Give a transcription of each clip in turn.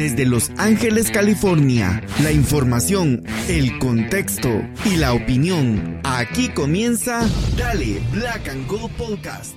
Desde Los Ángeles, California, la información, el contexto y la opinión. Aquí comienza Dale Black and Gold Podcast.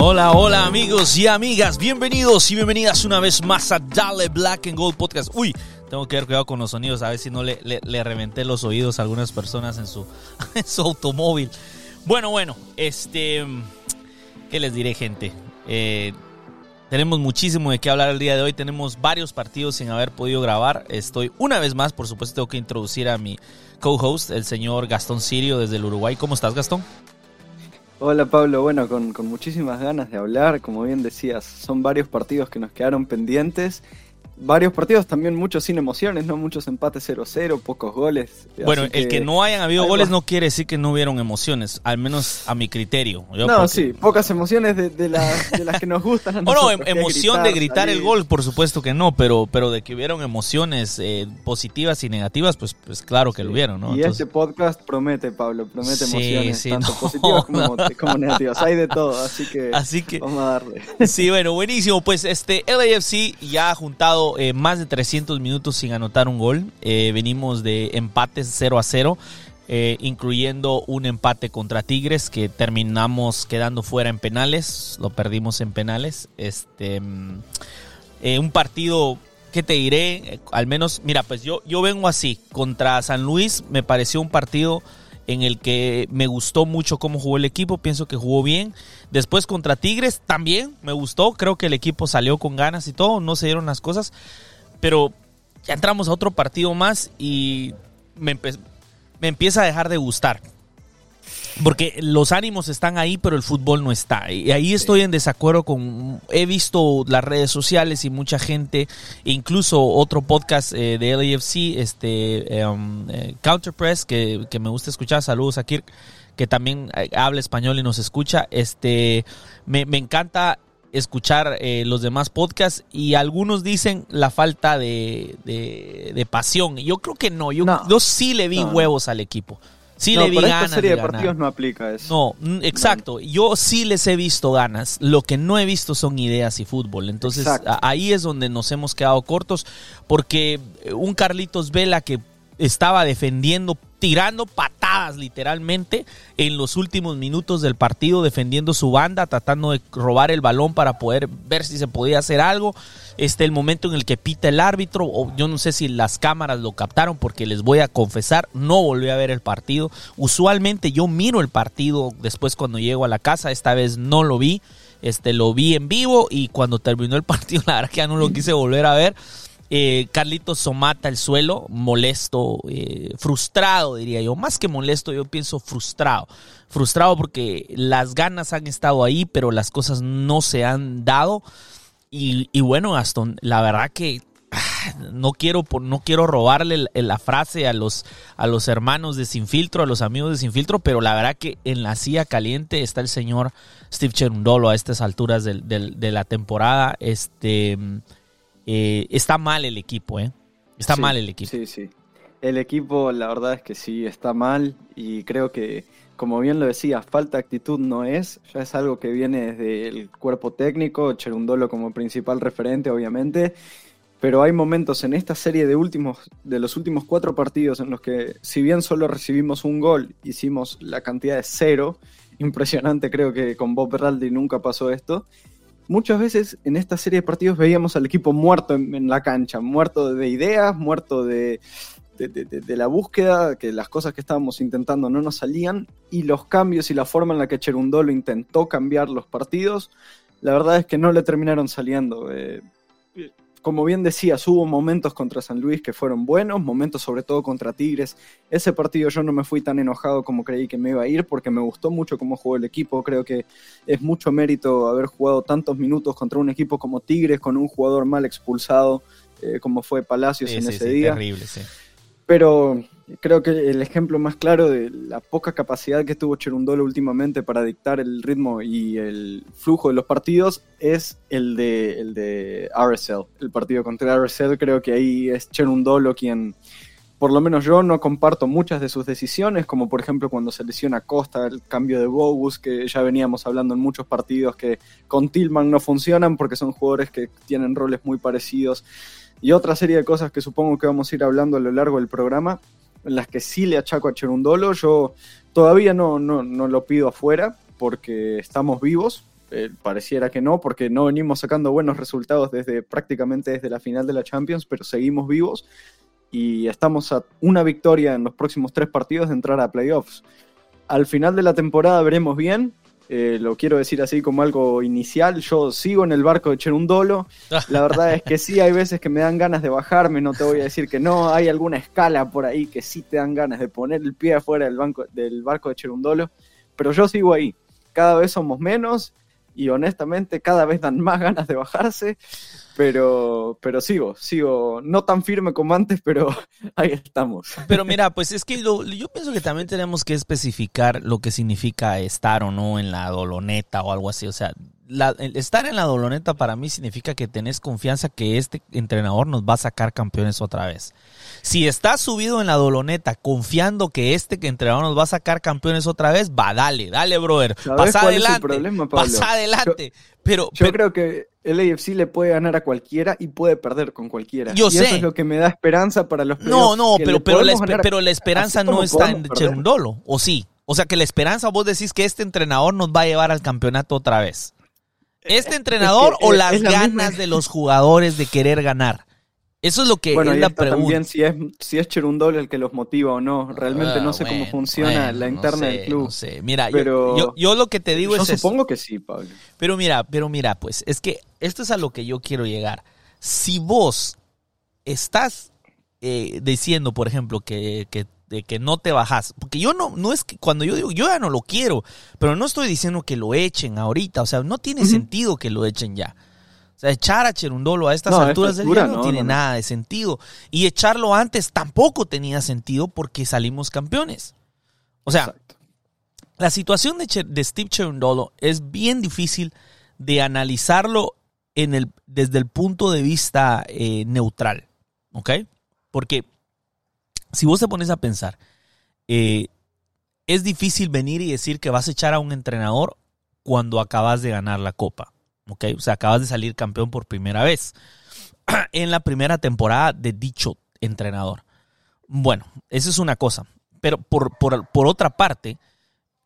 Hola, hola amigos y amigas, bienvenidos y bienvenidas una vez más a Dale Black and Gold Podcast. Uy, tengo que tener cuidado con los sonidos, a ver si no le, reventé los oídos a algunas personas en su, automóvil. Bueno, bueno, este, ¿qué les diré gente? Eh, tenemos muchísimo de qué hablar el día de hoy, tenemos varios partidos sin haber podido grabar. Estoy una vez más, por supuesto, tengo que introducir a mi co-host, el señor Gastón Sirio desde el Uruguay. ¿Cómo estás, Gastón? Hola Pablo, bueno, con, muchísimas ganas de hablar, como bien decías, son varios partidos que nos quedaron pendientes varios partidos también muchos sin emociones, ¿no? Muchos empates 0-0, pocos goles. Bueno, el que, no hayan habido goles no quiere decir que no hubieron emociones, al menos a mi criterio. no, sí, pocas emociones de, las que nos gustan. A no, emoción de gritar el gol, por supuesto que no, pero, pero de que hubieron emociones eh, positivas y negativas, pues, pues claro que lo hubieron, ¿no? Y este podcast promete, Pablo, promete emociones, tanto positivas como, negativas. Hay de todo, así que, así que vamos a darle. Sí, bueno, buenísimo. Pues este LAFC ya ha juntado eh, más de 300 minutos sin anotar un gol. Eh, venimos de empates 0 a 0. Eh, incluyendo un empate contra Tigres que terminamos quedando fuera en penales, lo perdimos en penales. Este, mm, un partido que te diré, al menos, mira, pues yo, yo vengo así, contra San Luis me pareció un partido en el que me gustó mucho cómo jugó el equipo, pienso que jugó bien. Después contra Tigres también me gustó, creo que el equipo salió con ganas y todo, no se dieron las cosas, pero ya entramos a otro partido más y me, me empieza a dejar de gustar. Porque los ánimos están ahí, pero el fútbol no está. Y ahí estoy en desacuerdo con... He visto las redes sociales y mucha gente, incluso otro podcast eh, de LAFC, este, um, eh, Counterpress, que, que, me gusta escuchar. Saludos a Kirk, que también eh, habla español y nos escucha. Este, me, me encanta escuchar los demás podcasts y algunos dicen la falta de, de, pasión. Yo creo que no, yo, yo sí le vi huevos al equipo. Sí le vi ganas esta serie de, partidos no aplica eso. No, exacto. Yo sí les he visto ganas. Lo que no he visto son ideas y fútbol. Entonces ahí es donde nos hemos quedado cortos porque un Carlitos Vela que estaba defendiendo, tirando patadas literalmente en los últimos minutos del partido, defendiendo su banda, tratando de robar el balón para poder ver si se podía hacer algo. Este el momento en el que pita el árbitro, o yo no sé si las cámaras lo captaron, porque les voy a confesar, no volví a ver el partido. Usualmente yo miro el partido después cuando llego a la casa, esta vez no lo vi. Este lo vi en vivo y cuando terminó el partido, la verdad que ya no lo quise volver a ver eh, Carlitos somata el suelo, molesto, eh, frustrado, diría yo. Más que molesto, yo pienso frustrado. Frustrado porque las ganas han estado ahí, pero las cosas no se han dado. Y, bueno, Gastón, la verdad que ah, no quiero, no quiero robarle la frase a los, a los hermanos de Sinfiltro, a los amigos de Sinfiltro, pero la verdad que en la silla caliente está el señor Steve Cherundolo a estas alturas de la temporada. Este eh, está mal el equipo, ¿eh? Está mal el equipo. Sí, sí. El equipo, la verdad es que sí, está mal y creo que, como bien lo decía, falta actitud no es, ya es algo que viene desde el cuerpo técnico, Cherundolo como principal referente, obviamente, pero hay momentos en esta serie de últimos de los últimos cuatro partidos en los que si bien solo recibimos un gol hicimos la cantidad de cero impresionante creo que con Bob Beraldi nunca pasó esto muchas veces en esta serie de partidos veíamos al equipo muerto en, la cancha, muerto de ideas, muerto de, de, la búsqueda, que las cosas que estábamos intentando no nos salían, y los cambios y la forma en la que Cherundolo intentó cambiar los partidos, la verdad es que no le terminaron saliendo. Eh, como bien decías, hubo momentos contra San Luis que fueron buenos, momentos sobre todo contra Tigres. Ese partido yo no me fui tan enojado como creí que me iba a ir porque me gustó mucho cómo jugó el equipo. Creo que es mucho mérito haber jugado tantos minutos contra un equipo como Tigres con un jugador mal expulsado eh, como fue Palacios en ese día. Terrible, sí. Pero creo que el ejemplo más claro de la poca capacidad que tuvo Cherundolo últimamente para dictar el ritmo y el flujo de los partidos es el de, el de RSL. El partido contra RSL creo que ahí es Cherundolo quien, por lo menos yo no comparto muchas de sus decisiones, como por ejemplo cuando se lesiona Costa, el cambio de Bogus, que ya veníamos hablando en muchos partidos que con Tillman no funcionan porque son jugadores que tienen roles muy parecidos, y otra serie de cosas que supongo que vamos a ir hablando a lo largo del programa, en las que sí le achaco a Cherundolo, yo todavía no, no, no lo pido afuera porque estamos vivos, eh, pareciera que no, porque no venimos sacando buenos resultados desde prácticamente desde la final de la Champions, pero seguimos vivos y estamos a una victoria en los próximos tres partidos de entrar a playoffs. Al final de la temporada veremos bien, eh, lo quiero decir así como algo inicial, yo sigo en el barco de Cherundolo, la verdad es que sí, hay veces que me dan ganas de bajarme, no te voy a decir que no, hay alguna escala por ahí que sí te dan ganas de poner el pie afuera del, banco, del barco de Cherundolo, pero yo sigo ahí, cada vez somos menos y honestamente cada vez dan más ganas de bajarse, pero, pero sigo, sigo, no tan firme como antes, pero ahí estamos. Pero mira, pues es que yo pienso que también tenemos que especificar lo que significa estar o no en la doloneta o algo así. O sea, estar en la doloneta para mí significa que tenés confianza que este entrenador nos va a sacar campeones otra vez. Si estás subido en la doloneta confiando que este entrenador nos va a sacar campeones otra vez, va, dale, dale, brother. Pasa adelante. pasa adelante. pero, yo creo que el AFC le puede ganar a cualquiera y puede perder con cualquiera. Yo y sé. Eso es lo que me da esperanza para los No, no, pero, pero, la, pero la esperanza no está en Cherundolo, ¿o sí? O sea que la esperanza, vos decís que este entrenador nos va a llevar al campeonato otra vez. ¿Este entrenador o las ganas de los jugadores de querer ganar? Eso es lo que bueno, es la pregunta. También si es, si es Cherundol el que los motiva o no. Realmente no sé cómo ah, funciona la interna del club. No sé. Mira, pero yo, lo que te digo yo es. supongo que sí, Pablo. Pero mira, pero mira, pues, es que esto es a lo que yo quiero llegar. Si vos estás eh, diciendo, por ejemplo, que, que de que no te bajas. Porque yo no, no es que cuando yo digo, yo ya no lo quiero, pero no estoy diciendo que lo echen ahorita. O sea, no tiene sentido que lo echen ya. O sea, echar a Cherundolo a estas alturas del día no, tiene nada de sentido. Y echarlo antes tampoco tenía sentido porque salimos campeones. O sea, la situación de, de, Steve Cherundolo es bien difícil de analizarlo en el, desde el punto de vista eh, neutral. ¿Ok? Porque si vos te pones a pensar, eh, es difícil venir y decir que vas a echar a un entrenador cuando acabas de ganar la copa. ¿Ok? O sea, acabas de salir campeón por primera vez en la primera temporada de dicho entrenador. Bueno, eso es una cosa. Pero por, por otra parte,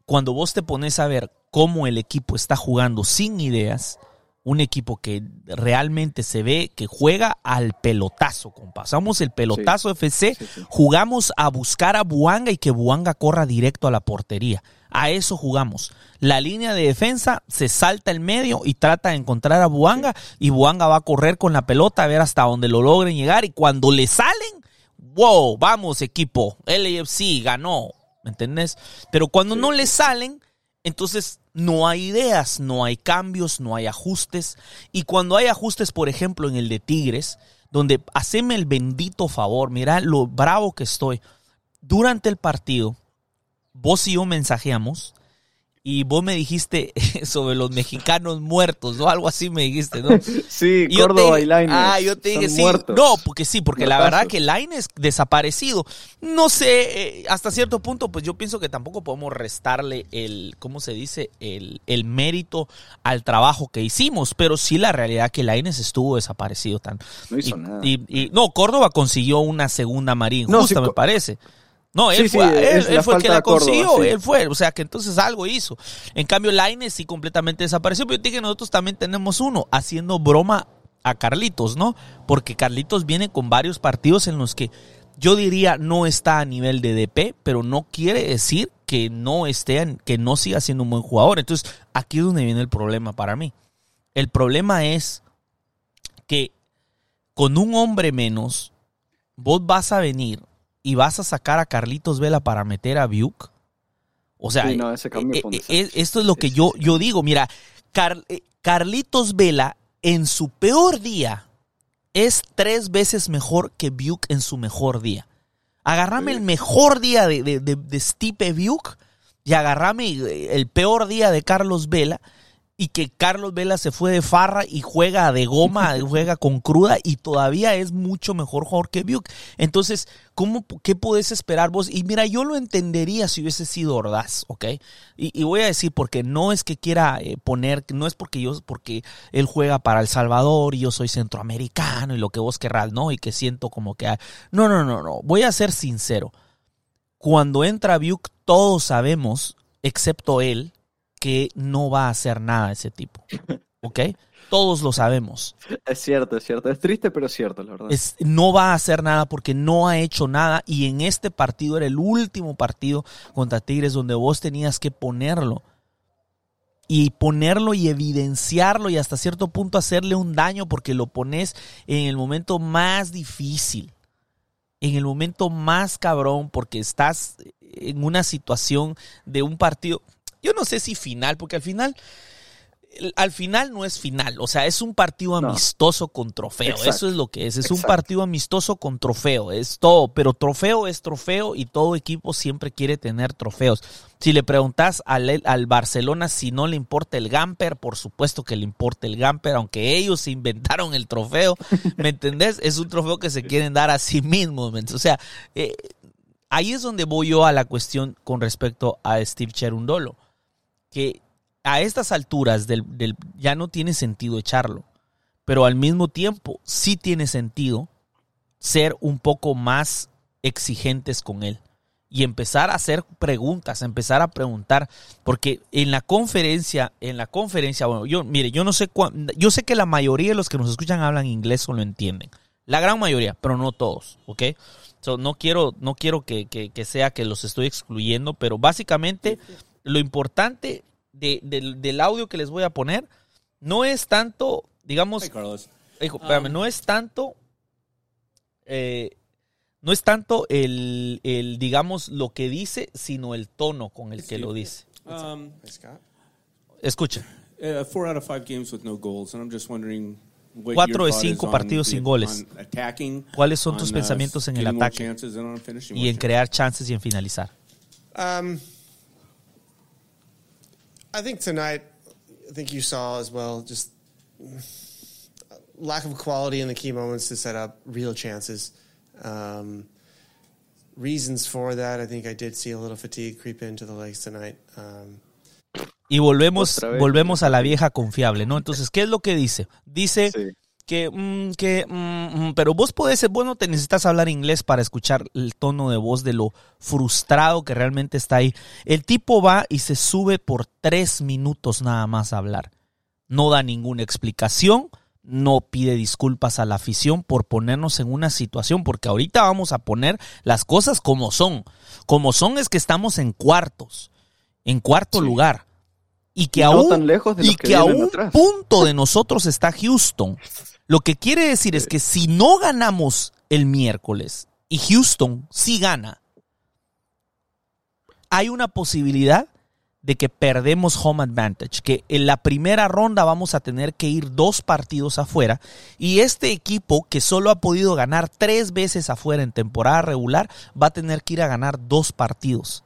cuando vos te pones a ver cómo el equipo está jugando sin ideas, un equipo que realmente se ve que juega al pelotazo, compa. Somos el pelotazo FC, jugamos a buscar a Buanga y que Buanga corra directo a la portería. A eso jugamos. La línea de defensa se salta el medio y trata de encontrar a Buanga y Buanga va a correr con la pelota a ver hasta dónde lo logren llegar y cuando le salen, wow, vamos equipo, LAFC ganó, ¿me entendés? Pero cuando no le salen, entonces no hay ideas, no hay cambios, no hay ajustes. Y cuando hay ajustes, por ejemplo, en el de Tigres, donde haceme el bendito favor, mira lo bravo que estoy. Durante el partido, vos y yo mensajeamos y vos me dijiste sobre los mexicanos muertos, ¿no? Algo así me dijiste, ¿no? Sí, Córdoba y Laines. Ah, yo te dije sí. No, porque sí, porque la verdad que Laines desaparecido. No sé, eh, hasta cierto punto, pues yo pienso que tampoco podemos restarle el, ¿cómo se dice? El, el mérito al trabajo que hicimos, pero sí la realidad que Laines estuvo desaparecido. Tan, no hizo nada. Y, no, Córdoba consiguió una segunda marín justa, me parece. No, él fue, él, fue el que la consiguió, él fue, o sea que entonces algo hizo. En cambio, Laines sí completamente desapareció, pero yo dije que nosotros también tenemos uno, haciendo broma a Carlitos, ¿no? Porque Carlitos viene con varios partidos en los que yo diría no está a nivel de DP, pero no quiere decir que no esté, que no siga siendo un buen jugador. Entonces, aquí es donde viene el problema para mí. El problema es que con un hombre menos, vos vas a venir y vas a sacar a Carlitos Vela para meter a Biuk. O sea, eh, eh, eh, esto es lo que yo, yo digo. Mira, Carlitos Vela en su peor día es tres veces mejor que Biuk en su mejor día. Agarrame el mejor día de, de, de, Stipe Biuk y agarrame el peor día de Carlos Vela y que Carlos Vela se fue de farra y juega de goma, juega con cruda y todavía es mucho mejor jugador que Buick. Entonces, ¿cómo, ¿qué puedes esperar vos? Y mira, yo lo entendería si hubiese sido Ordaz, ¿ok? Y, voy a decir, porque no es que quiera eh, poner, no es porque yo, porque él juega para El Salvador y yo soy centroamericano y lo que vos querrás, ¿no? Y que siento como que... No, no, no, no. Voy a ser sincero. Cuando entra Buick, todos sabemos, excepto él, que no va a hacer nada ese tipo. ¿Ok? Todos lo sabemos. Es cierto, es cierto. Es triste, pero es cierto, la verdad. no va a hacer nada porque no ha hecho nada. Y en este partido era el último partido contra Tigres donde vos tenías que ponerlo. Y ponerlo y evidenciarlo y hasta cierto punto hacerle un daño porque lo pones en el momento más difícil. En el momento más cabrón porque estás en una situación de un partido yo no sé si final, porque al final, al final no es final, o sea, es un partido amistoso con trofeo, eso es lo que es, es un partido amistoso con trofeo, es todo, pero trofeo es trofeo y todo equipo siempre quiere tener trofeos. Si le preguntas al, al Barcelona si no le importa el Gamper, por supuesto que le importa el Gamper, aunque ellos inventaron el trofeo, ¿me entendés? Es un trofeo que se quieren dar a sí mismos, o sea, eh, ahí es donde voy yo a la cuestión con respecto a Steve Cherundolo que a estas alturas del, ya no tiene sentido echarlo, pero al mismo tiempo sí tiene sentido ser un poco más exigentes con él y empezar a hacer preguntas, empezar a preguntar, porque en la conferencia, en la conferencia, bueno, yo mire, yo no sé yo sé que la mayoría de los que nos escuchan hablan inglés o lo entienden, la gran mayoría, pero no todos, ¿ok? no quiero, no quiero que, que sea que los estoy excluyendo, pero básicamente lo importante del audio que les voy a poner no es tanto, digamos, um, no es tanto, eh, no es tanto el, el, digamos, lo que dice, sino el tono con el que lo dice. Um, Escucha. Uh, Cuatro de cinco partidos sin goles. ¿Cuáles son tus uh, pensamientos en el ataque y en crear chances y en finalizar? Um, I think tonight, I think you saw as well, just lack of quality in the key moments to set up real chances. Um, reasons for that, I think I did see a little fatigue creep into the legs tonight. Um, y volvemos, volvemos a la vieja confiable, ¿no? Entonces, ¿qué es lo que dice? Dice sí que, mm, que mm, mm, pero vos podés ser bueno, te necesitas hablar inglés para escuchar el tono de voz de lo frustrado que realmente está ahí. El tipo va y se sube por tres minutos nada más a hablar. No da ninguna explicación, no pide disculpas a la afición por ponernos en una situación, porque ahorita vamos a poner las cosas como son. Como son es que estamos en cuartos, en cuarto lugar. Y que, aún, tan lejos y que, a un punto de nosotros está Houston. Lo que quiere decir es que si no ganamos el miércoles y Houston sí gana, hay una posibilidad de que perdemos home advantage, que en la primera ronda vamos a tener que ir dos partidos afuera y este equipo que solo ha podido ganar tres veces afuera en temporada regular va a tener que ir a ganar dos partidos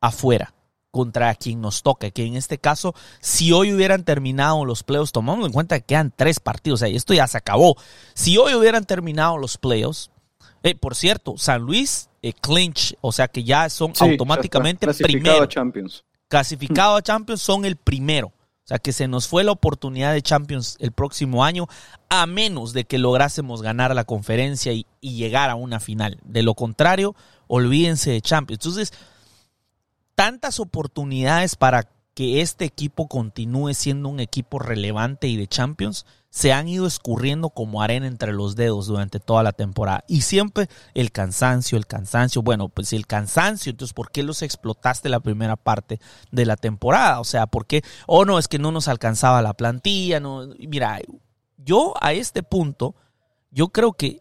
afuera contra quien nos toque, que en este caso, si hoy hubieran terminado los playoffs, tomando en cuenta que quedan tres partidos, o sea, esto ya se acabó. Si hoy hubieran terminado los playoffs, eh, por cierto, San Luis eh, clinch, o sea que ya son automáticamente primero. A Champions. Clasificado a Champions son el primero. O sea que se nos fue la oportunidad de Champions el próximo año, a menos de que lográsemos ganar la conferencia y, y llegar a una final. De lo contrario, olvídense de Champions. Entonces, tantas oportunidades para que este equipo continúe siendo un equipo relevante y de Champions se han ido escurriendo como arena entre los dedos durante toda la temporada. Y siempre el cansancio, el cansancio. Bueno, pues el cansancio, entonces, ¿por qué los explotaste la primera parte de la temporada? O sea, ¿por qué? Oh, no, es que no nos alcanzaba la plantilla. No. Mira, yo a este punto, yo creo que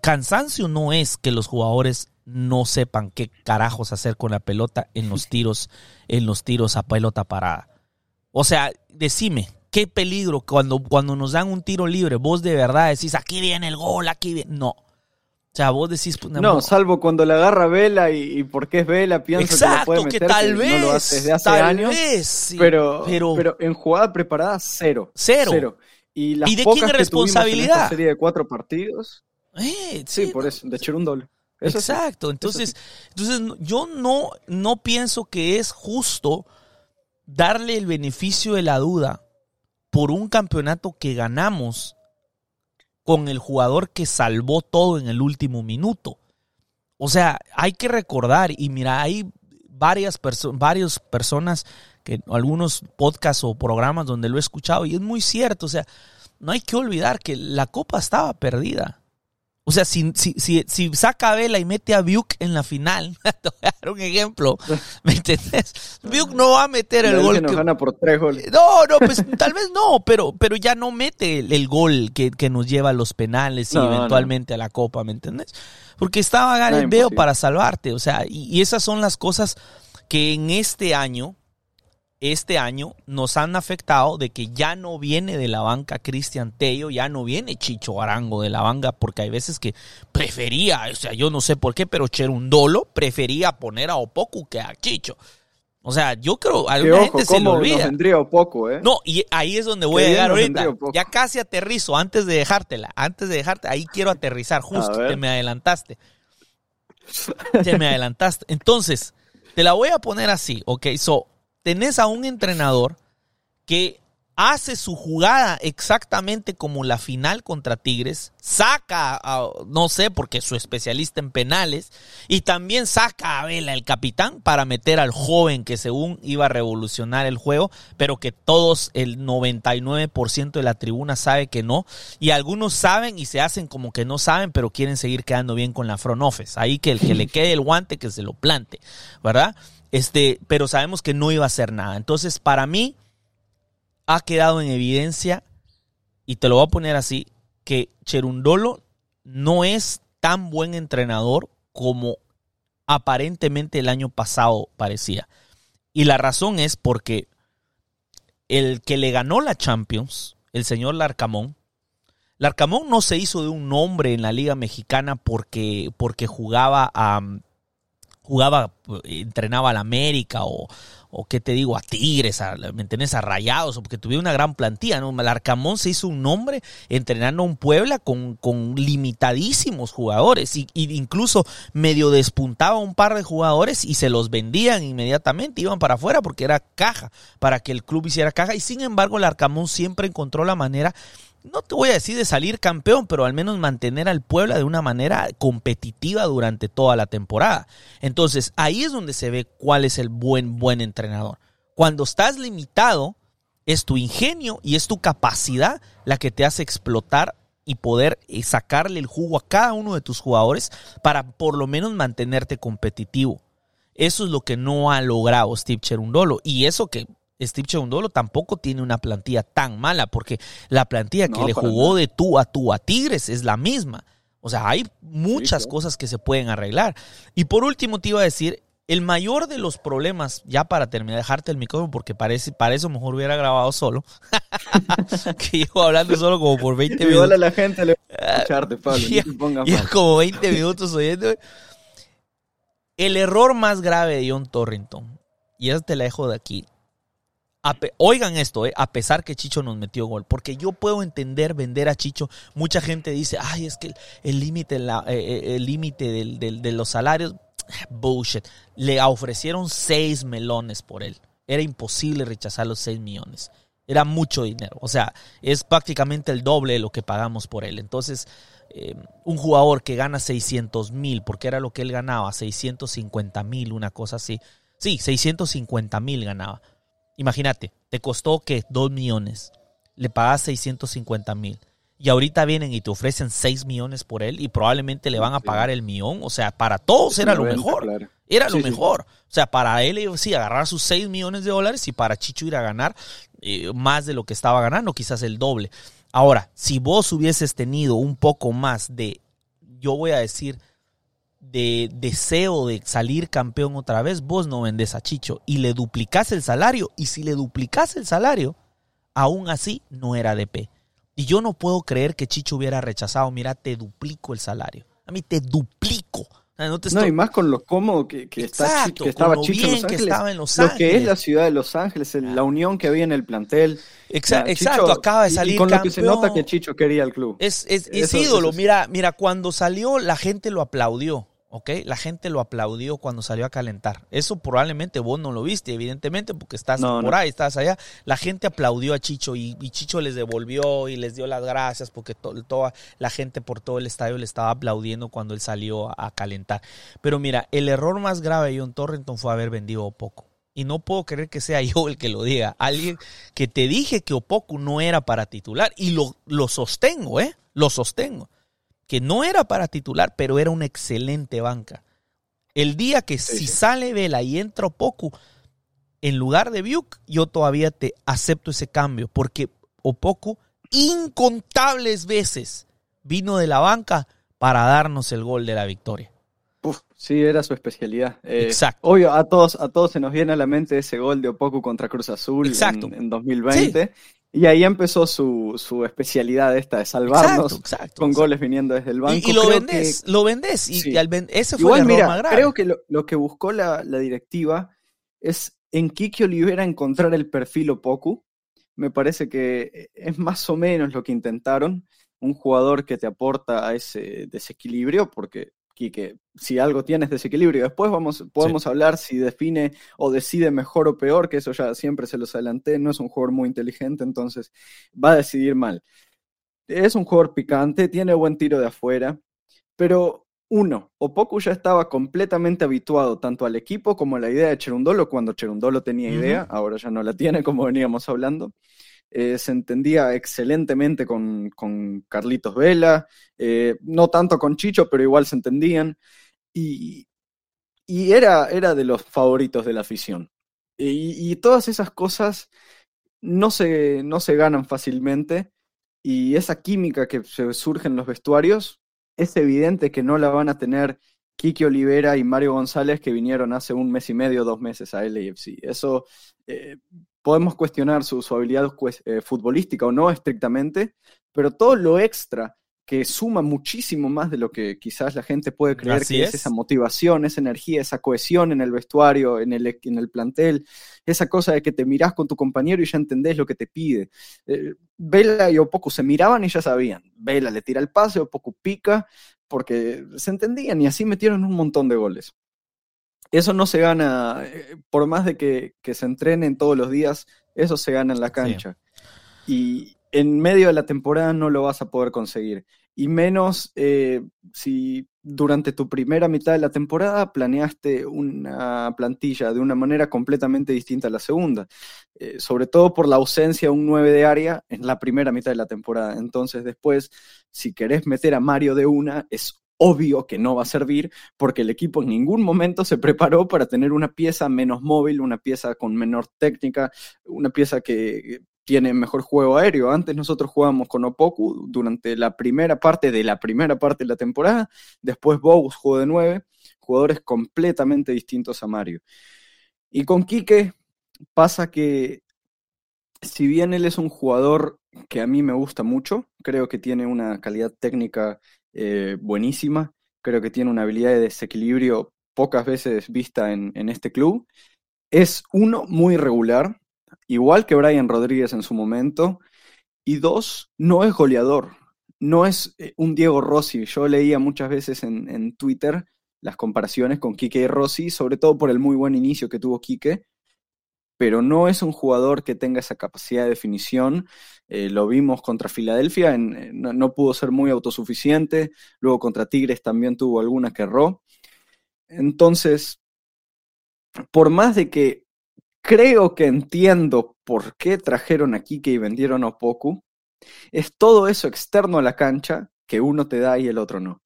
cansancio no es que los jugadores no sepan qué carajos hacer con la pelota en los tiros, en los tiros a pelota parada. O sea, decime, qué peligro cuando, cuando nos dan un tiro libre, vos de verdad decís, aquí viene el gol, aquí viene. No. O sea, vos decís... pues, No, salvo cuando la agarra Vela y, y porque es Vela piensa que lo puede Exacto, que meter, tal que vez, no lo hace desde hace tal años. vez, sí, pero, pero- pero, en jugada preparada, cero. Cero. Y, las ¿Y de pocas quién es que tuvimos en responsabilidad? esta serie de cuatro partidos, Eh, sí, sí, por eso, de Cherundolo. Eso sí. Exacto. Entonces, entonces yo no, no pienso que es justo darle el beneficio de la duda por un campeonato que ganamos con el jugador que salvó todo en el último minuto. O sea, hay que recordar, y mira, hay varias, perso varias personas, que algunos podcasts o programas donde lo he escuchado, y es muy cierto, o sea, no hay que olvidar que la copa estaba perdida. O sea, si, si, si, si saca a Vela y mete a Buick en la final, te voy a dar un ejemplo, ¿me entendés? Buick no va a meter el gol Virgen nos que, gana por tres goles. no, no, pues tal vez no, pero, pero ya no mete el, el gol que, que nos lleva a los penales y No, no. eventualmente a la copa, ¿me entiendes? Porque estaba Gareth No, Bale para salvarte, o sea, y, y esas son las cosas que en este año, este año nos han afectado de que ya no viene de la banca Cristian Tello, ya no viene Chicho Arango de la banca, porque hay veces que prefería, o sea, yo no sé por qué, pero Cherundolo prefería poner a Opoku que a Chicho. O sea, yo creo, a Que alguna ojo, gente se le nos olvida. poco, ¿eh? No, y ahí es donde voy Qué a llegar ahorita. Ya casi aterrizo, antes de dejártela, antes de dejarte, ahí quiero aterrizar, justo, te me adelantaste. Te me adelantaste. Entonces, te la voy a poner así, ok. So, tenés a un entrenador que hace su jugada exactamente como la final contra Tigres, saca, a, no sé, porque es su especialista en penales, y también saca a Vela, el capitán, para meter al joven que según iba a revolucionar el juego, pero que todos, el 99% de la tribuna sabe que no, y algunos saben y se hacen como que no saben, pero quieren seguir quedando bien con la front office. Ahí que el que le quede el guante, que se lo plante, ¿verdad? Este, pero sabemos que no iba a hacer nada. Entonces, para mí, ha quedado en evidencia, y te lo voy a poner así, que Cherundolo no es tan buen entrenador como aparentemente el año pasado parecía. Y la razón es porque el que le ganó la Champions, el señor Larcamón, Larcamón no se hizo de un nombre en la Liga Mexicana porque, porque jugaba a jugaba, entrenaba al América o, o qué te digo, a Tigres, a, ¿me entiendes? A Rayados, porque tuviera una gran plantilla, ¿no? Larcamón se hizo un nombre entrenando a un Puebla con, con limitadísimos jugadores, y, y incluso medio despuntaba un par de jugadores y se los vendían inmediatamente, iban para afuera porque era caja, para que el club hiciera caja, y sin embargo Larcamón siempre encontró la manera no te voy a decir de salir campeón, pero al menos mantener al Puebla de una manera competitiva durante toda la temporada. Entonces, ahí es donde se ve cuál es el buen, buen entrenador. Cuando estás limitado, es tu ingenio y es tu capacidad la que te hace explotar y poder eh, sacarle el jugo a cada uno de tus jugadores para por lo menos mantenerte competitivo. Eso es lo que no ha logrado Steve Cherundolo. Y eso que Steve Cherundolo tampoco tiene una plantilla tan mala, porque la plantilla que le jugó nada. de tú a tú a Tigres es la misma. O sea, hay muchas cosas que se pueden arreglar. Y por último te iba a decir, el mayor de los problemas, ya para terminar, dejarte el micrófono, porque parece, para eso mejor hubiera grabado solo, que llevo hablando solo como por 20 Igual minutos. a la gente le va a escucharte, Pablo. Ya- pongas ya como 20 minutos oyendo. El error más grave de John Torrington, y esa te la dejo de aquí. Oigan esto, eh, a pesar que Chicho nos metió gol, porque yo puedo entender vender a Chicho. Mucha gente dice, ay, es que el- límite eh, eh, el de los salarios, bullshit. Le ofrecieron 6 melones por él. Era imposible rechazar los 6 millones. Era mucho dinero. O sea, es prácticamente el doble de lo que pagamos por él. Entonces, un jugador que gana 600 mil, porque era lo que él ganaba, 650 mil, una cosa así. Sí, 650 mil ganaba. Imagínate, te costó que 2 millones, le pagas 650 mil. Y ahorita vienen y te ofrecen 6 millones por él y probablemente le van a pagar el millón. O sea, para todos era lo mejor. Era lo Sí, sí. mejor. O sea, para él sí, agarrar sus 6 millones de dólares y para Chicho ir a ganar eh, más de lo que estaba ganando, quizás el doble. Ahora, si vos hubieses tenido un poco más de, yo voy a decir, de deseo de salir campeón otra vez, vos no vendés a Chicho y le duplicás el salario. Y si le duplicás el salario, aún así no era DP. Y yo no puedo creer que Chicho hubiera rechazado, mira, te duplico el salario. a mí te duplico. No, y más con lo cómodo que, está, que estaba Chicho en Los Ángeles. estaba en Los Ángeles. Lo que es la ciudad de Los Ángeles, la unión que había en el plantel. exacto, acaba de salir y con lo que se nota que Chicho quería el club. Es, es, es ídolo. Mira, mira, cuando salió la gente lo aplaudió. ¿Ok? La gente lo aplaudió cuando salió a calentar. Eso probablemente vos no lo viste, evidentemente, porque estás por ahí, estás allá. La gente aplaudió a Chicho y, Chicho les devolvió y les dio las gracias porque toda la gente por todo el estadio le estaba aplaudiendo cuando él salió a, calentar. Pero mira, el error más grave de John Torrenton fue haber vendido Opoco. Y no puedo creer que sea yo el que lo diga. Alguien que te dije que Opoco no era para titular. Y lo, lo sostengo, ¿eh? Lo sostengo que no era para titular, pero era una excelente banca. El día que si sale Vela y entra Opoku en lugar de Biuk, yo todavía te acepto ese cambio, porque Opoku incontables veces vino de la banca para darnos el gol de la victoria. Uf, sí, era su especialidad. Eh, Exacto. Obvio, a todos, a todos se nos viene a la mente ese gol de Opoku contra Cruz Azul En, en, 2020. Y ahí empezó su, su especialidad esta de salvarnos con goles viniendo desde el banco. Y, lo vendés, lo vendés. Y, ese fue el error más grave. Creo que lo, que buscó la, directiva es en Kiki Olivera encontrar el perfil Opoku. Me parece que es más o menos lo que intentaron. Un jugador que te aporta a ese desequilibrio, porque que si algo tienes desequilibrio. Después vamos, podemos hablar si define o decide mejor o peor, que eso ya siempre se los adelanté, no es un jugador muy inteligente, entonces va a decidir mal. Es un jugador picante, tiene buen tiro de afuera, pero uno, Opoku ya estaba completamente habituado tanto al equipo como a la idea de Cherundolo cuando Cherundolo tenía idea, ahora ya no la tiene como veníamos hablando. Eh, se entendía excelentemente con, Carlitos Vela, eh, no tanto con Chicho, pero igual se entendían. Y, era, era, de los favoritos de la afición. Y, todas esas cosas no se, no se ganan fácilmente. Y esa química que surge en los vestuarios, es evidente que no la van a tener Kiki Olivera y Mario González que vinieron hace un mes y medio, dos meses a LAFC. Eso eh, podemos cuestionar su, habilidad eh, futbolística o no estrictamente, pero todo lo extra que suma muchísimo más de lo que quizás la gente puede creer que es. esa motivación, esa energía, esa cohesión en el vestuario, en el, en el plantel, esa cosa de que te mirás con tu compañero y ya entendés lo que te pide. Eh, Vela y Opoku se miraban y ya sabían. Vela le tira el pase, Opoku pica, porque se entendían y así metieron un montón de goles eso no se gana, eh, por más de que, se entrenen todos los días, eso se gana en la cancha. Y en medio de la temporada no lo vas a poder conseguir. Y menos eh, si durante tu primera mitad de la temporada planeaste una plantilla de una manera completamente distinta a la segunda. Eh, sobre todo por la ausencia de un 9 de área en la primera mitad de la temporada. Entonces después, si querés meter a Mario de una, es obvio que no va a servir porque el equipo en ningún momento se preparó para tener una pieza menos móvil, una pieza con menor técnica, una pieza que tiene mejor juego aéreo. Antes nosotros jugábamos con Opoku durante la primera parte de la primera parte de la temporada, después Bogus jugó de nueve, jugadores completamente distintos a Mario. Y con Quique pasa que si bien él es un jugador que a mí me gusta mucho, creo que tiene una calidad técnica eh, buenísima. Creo que tiene una habilidad de desequilibrio pocas veces vista en, este club. Es uno, muy regular, igual que Brian Rodríguez en su momento. Y dos, no es goleador. No es eh, un Diego Rossi. Yo leía muchas veces en, en Twitter las comparaciones con Quique y Rossi, sobre todo por el muy buen inicio que tuvo Quique pero no es un jugador que tenga esa capacidad de definición. Eh, lo vimos contra Filadelfia, en, no, pudo ser muy autosuficiente. Luego contra Tigres también tuvo alguna que erró. Entonces, por más de que creo que entiendo por qué trajeron a Kike y vendieron a Opoku, es todo eso externo a la cancha que uno te da y el otro no.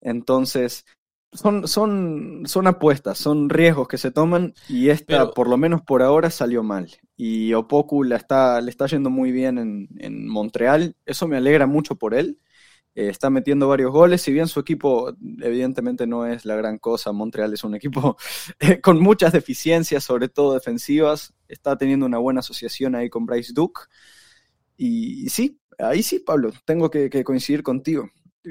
Entonces, son, son, son apuestas, son riesgos que se toman y esta, por lo menos por ahora, salió mal. Y Opoku la está, le está yendo muy bien en, en Montreal. Eso me alegra mucho por él. Eh, está metiendo varios goles, si bien su equipo evidentemente no es la gran cosa, Montreal es un equipo eh, con muchas deficiencias, sobre todo defensivas, está teniendo una buena asociación ahí con Bryce Duke. Y, sí, ahí sí, Pablo, tengo que, que coincidir contigo.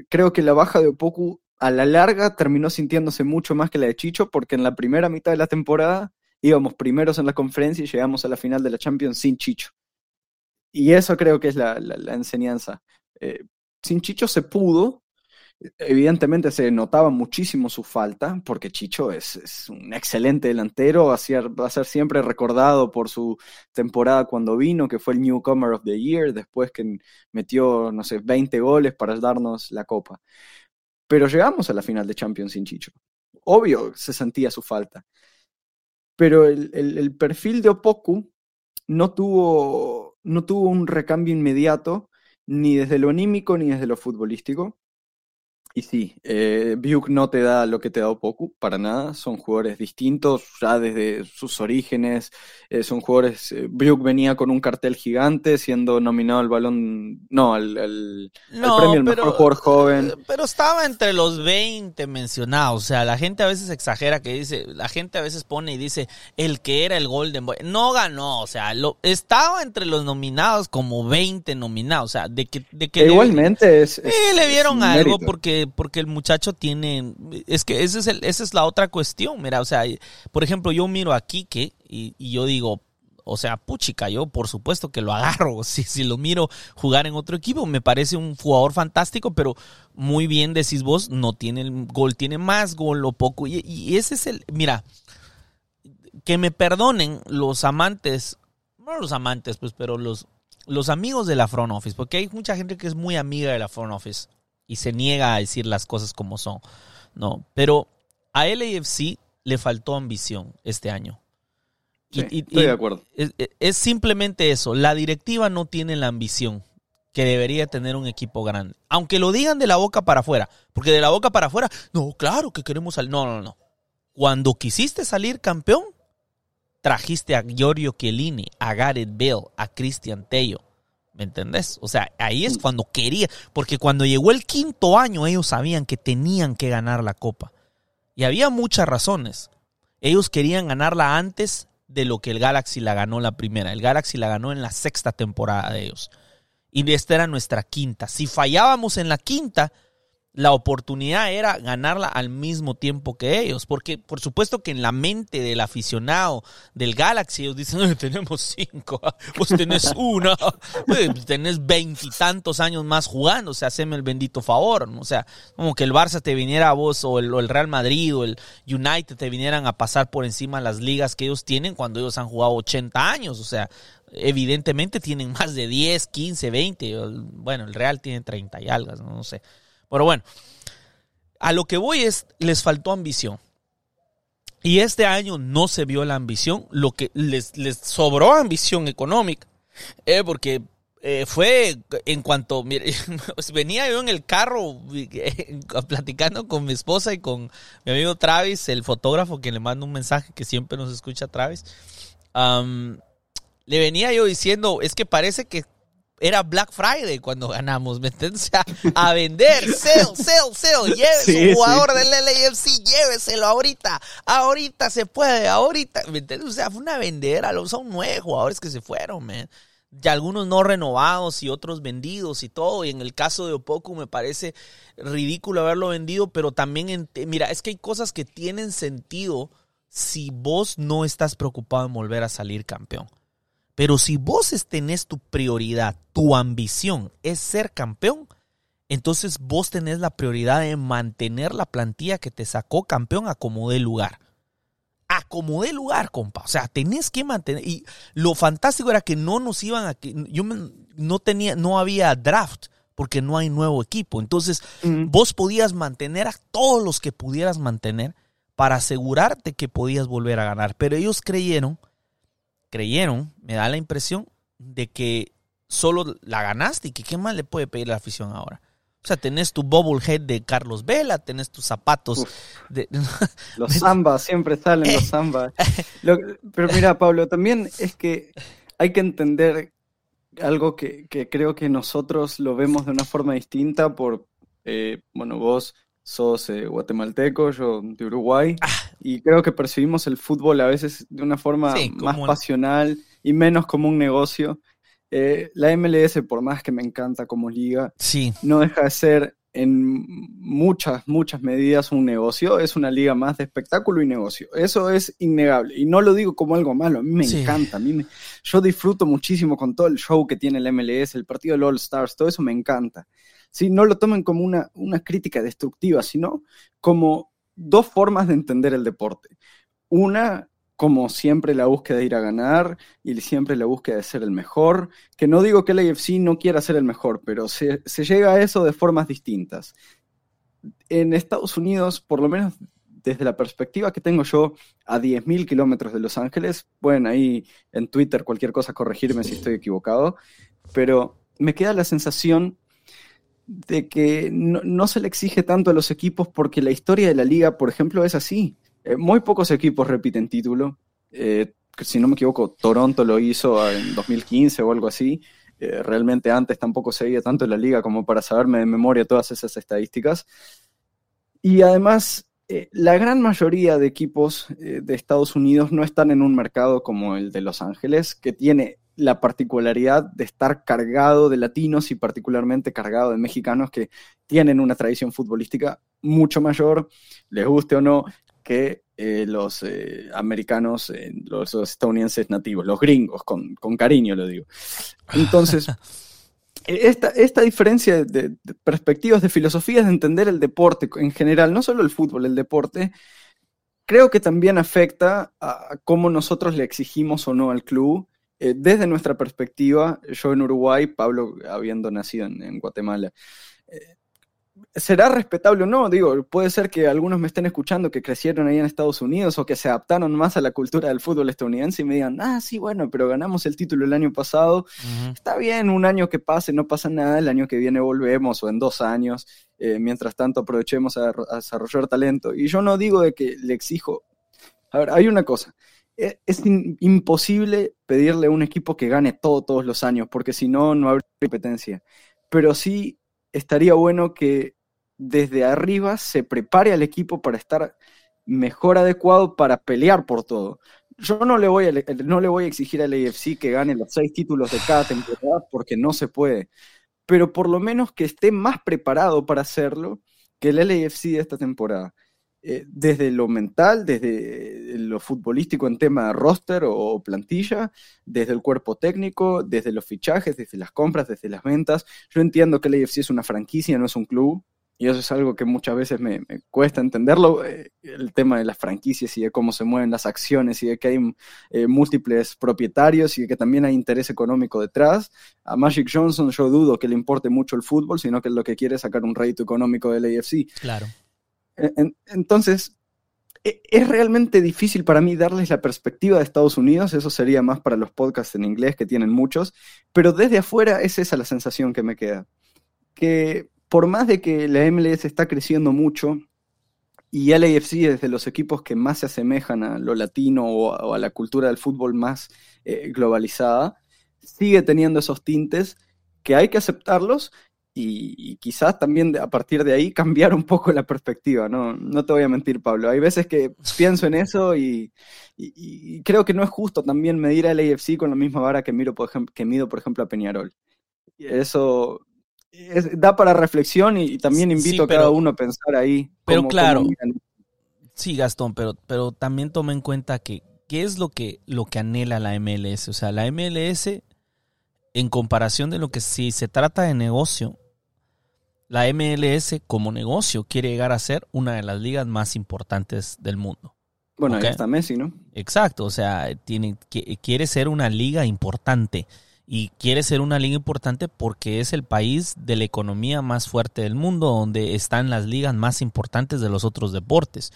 Creo que la baja de Opoku a la larga terminó sintiéndose mucho más que la de Chicho, porque en la primera mitad de la temporada íbamos primeros en la conferencia y llegamos a la final de la Champions sin Chicho. Y eso creo que es la, enseñanza. Eh, sin Chicho se pudo, Evidentemente se notaba muchísimo su falta, porque Chicho es, un excelente delantero, va a, ser, siempre recordado por su temporada cuando vino, que fue el Newcomer of the Year, después que metió, no sé, 20 goles para darnos la copa. Pero llegamos a la final de Champions sin Chicho. Obvio se sentía su falta. Pero el, perfil de Opoku no tuvo, no tuvo un recambio inmediato, ni desde lo anímico ni desde lo futbolístico y sí, eh, no te da lo que te da Opoku, para nada. Son jugadores distintos ya desde sus orígenes. Eh, son jugadores. Eh, venía con un cartel gigante, siendo nominado al balón. No, al, premio al mejor jugador joven. Eh, pero estaba entre los 20 mencionados. O sea, la gente a veces exagera que dice. La gente a veces pone y dice el que era el Golden Boy. No ganó, o sea, lo, estaba entre los nominados como 20 nominados. O sea, de que. De que igualmente es, le vieron algo porque porque, el muchacho tiene, es que ese es el, esa es la otra cuestión, mira, o sea, por ejemplo, yo miro a y, y yo digo, o sea, puchica, yo por supuesto que lo agarro. Si, si lo miro jugar en otro equipo, me parece un jugador fantástico, pero muy bien decís vos, no tiene el gol, tiene más gol o poco. Y, y ese es el, mira, que me perdonen los amantes, no los amantes, pues, pero los, los amigos de la front office, porque hay mucha gente que es muy amiga de la front office y se niega a decir las cosas como son. No, pero a LAFC le faltó ambición este año. y, estoy de acuerdo. Es, simplemente eso. La directiva no tiene la ambición que debería tener un equipo grande. Aunque lo digan de la boca para afuera. Porque de la boca para afuera, no, claro que queremos salir. No, no, no. Cuando quisiste salir campeón, trajiste a Giorgio Chiellini, a Gareth Bale, a Cristian Tello. ¿Me entendés? O sea, ahí es mm. cuando quería, porque cuando llegó el quinto año ellos sabían que tenían que ganar la copa. Y había muchas razones. Ellos querían ganarla antes de lo que el Galaxy la ganó la primera. El Galaxy la ganó en la sexta temporada de ellos. Y esta era nuestra quinta. Si fallábamos en la quinta, la oportunidad era ganarla al mismo tiempo que ellos, porque por supuesto que en la mente del aficionado del Galaxy ellos dicen, tenemos cinco, vos tenés una, tenés veintitantos años más jugando, o sea, haceme el bendito favor, o sea, como que el Barça te viniera a vos o el, Real Madrid o el United te vinieran a pasar por encima las ligas que ellos tienen cuando ellos han jugado 80 años, o sea, evidentemente tienen más de 10, 15, 20, bueno, el Real tiene 30 y algo, no sé. Pero bueno, a lo que voy es, les faltó ambición. Y este año no se vio la ambición, lo que les, les sobró ambición económica, eh, porque eh, fue en cuanto, mire, venía yo en el carro platicando con mi esposa y con mi amigo Travis, el fotógrafo que le manda un mensaje que siempre nos escucha Travis. le venía yo diciendo, es que parece que era Black Friday cuando ganamos, ¿me entiendes? O sea, a vender, sell, sell, sell, llévese un jugador del LAFC, lléveselo ahorita, ahorita se puede, ahorita, ¿me entiendes? O sea, fue una vendera, son nueve jugadores que se fueron, man. Y algunos no renovados y otros vendidos y todo. Y en el caso de Opoku me parece ridículo haberlo vendido, pero también, mira, es que hay cosas que tienen sentido si vos no estás preocupado en volver a salir campeón. Pero si vos tenés tu prioridad, tu ambición es ser campeón, entonces vos tenés la prioridad de mantener la plantilla que te sacó campeón a como de lugar. A como de lugar, compa. O sea, tenés que mantener. Y lo fantástico era que no nos iban a. Yo no tenía, no había draft porque no hay nuevo equipo. Entonces, vos podías mantener a todos los que pudieras mantener para asegurarte que podías volver a ganar. Pero ellos creyeron creyeron, me da la impresión, de que solo la ganaste y que qué más le puede pedir la afición ahora. O sea, tenés tu bobblehead de Carlos Vela, tenés tus zapatos de... Los zambas, siempre salen los zambas. pero mira, Pablo, también es que hay que entender algo que, creo que nosotros lo vemos de una forma distinta por, eh, bueno, vos sos eh, guatemalteco, yo de Uruguay, ah. Y creo que percibimos el fútbol a veces de una forma más pasional y menos como un negocio. Eh, la MLS, por más que me encanta como liga, no deja de ser en muchas, muchas medidas un negocio, es una liga más de espectáculo y negocio. Eso es innegable. Y no lo digo como algo malo, a mí me encanta. A mí yo disfruto muchísimo con todo el show que tiene el MLS, el partido del All Stars, todo eso me encanta. ¿Sí? No lo tomen como una, una crítica destructiva, sino como dos formas de entender el deporte. Una como siempre la búsqueda de ir a ganar y siempre la búsqueda de ser el mejor, que no digo que el AFC no quiera ser el mejor, pero se, llega a eso de formas distintas. En Estados Unidos, por lo menos desde la perspectiva que tengo yo, a 10.000 kilómetros de Los Ángeles, pueden ahí en Twitter cualquier cosa corregirme si estoy equivocado, pero me queda la sensación de que no, no, se le exige tanto a los equipos porque la historia de la liga, por ejemplo, es así. Eh, muy pocos equipos repiten título. Eh, si no me equivoco, Toronto lo hizo en 2015 o algo así. Eh, realmente antes tampoco seguía tanto la liga como para saberme de memoria todas esas estadísticas. Y además, la gran mayoría de equipos de Estados Unidos no están en un mercado como el de Los Ángeles, que tiene la particularidad de estar cargado de latinos y particularmente cargado de mexicanos que tienen una tradición futbolística mucho mayor, les guste o no, que eh, los eh, americanos, eh, los, estadounidenses nativos, los gringos, con, cariño lo digo. Entonces, esta, esta diferencia de, perspectivas, de filosofías de entender el deporte en general, no solo el fútbol, el deporte, creo que también afecta a, cómo nosotros le exigimos o no al club. Desde nuestra perspectiva, yo en Uruguay, Pablo habiendo nacido en, Guatemala, será respetable o no, digo, puede ser que algunos me estén escuchando que crecieron ahí en Estados Unidos o que se adaptaron más a la cultura del fútbol estadounidense y me digan, ah, sí, bueno, pero ganamos el título el año pasado, está bien, un año que pase, no pasa nada, el año que viene volvemos o en dos años, eh, mientras tanto aprovechemos a, desarrollar talento. Y yo no digo de que le exijo, a ver, hay una cosa. E, es, imposible pedirle a un equipo que gane todo todos los años, porque si no, no habría competencia. Pero sí estaría bueno que desde arriba se prepare al equipo para estar mejor adecuado para pelear por todo. Yo no le voy a, no le voy a exigir al AFC que gane los seis títulos de cada temporada porque no se puede, pero por lo menos que esté más preparado para hacerlo que el LAFC de esta temporada. Eh, desde lo mental, desde lo futbolístico en tema de roster o plantilla, desde el cuerpo técnico, desde los fichajes, desde las compras, desde las ventas. Yo entiendo que el AFC es una franquicia, no es un club, y eso es algo que muchas veces me, cuesta entenderlo, eh, el tema de las franquicias y de cómo se mueven las acciones y de que hay eh, múltiples propietarios y de que también hay interés económico detrás. A Magic Johnson yo dudo que le importe mucho el fútbol, sino que lo que quiere es sacar un rédito económico del AFC. Claro entonces, e, es realmente difícil para mí darles la perspectiva de Estados Unidos, eso sería más para los podcasts en inglés que tienen muchos, pero desde afuera es esa la sensación que me queda. Que por más de que la MLS está creciendo mucho y LAFC es de los equipos que más se asemejan a lo latino o, a la cultura del fútbol más eh, globalizada, sigue teniendo esos tintes que hay que aceptarlos y, quizás también a partir de ahí cambiar un poco la perspectiva, ¿no? No te voy a mentir, Pablo. Hay veces que pienso en eso y, creo que no es justo también medir al AFC con la misma vara que, miro, por ejemplo, que mido, por ejemplo, a Peñarol. Eso da para reflexión y, también invito a cada uno a pensar ahí. Pero claro, sí, Gastón, pero, pero también toma en cuenta que qué es lo que, lo que anhela la MLS. O sea, la MLS en comparación de lo que si se trata de negocio, la MLS como negocio quiere llegar a ser una de las ligas más importantes del mundo. Bueno, ahí está Messi, ¿no? Exacto, o sea, tiene, quiere ser una liga importante y quiere ser una liga importante porque es el país de la economía más fuerte del mundo, donde están las ligas más importantes de los otros deportes.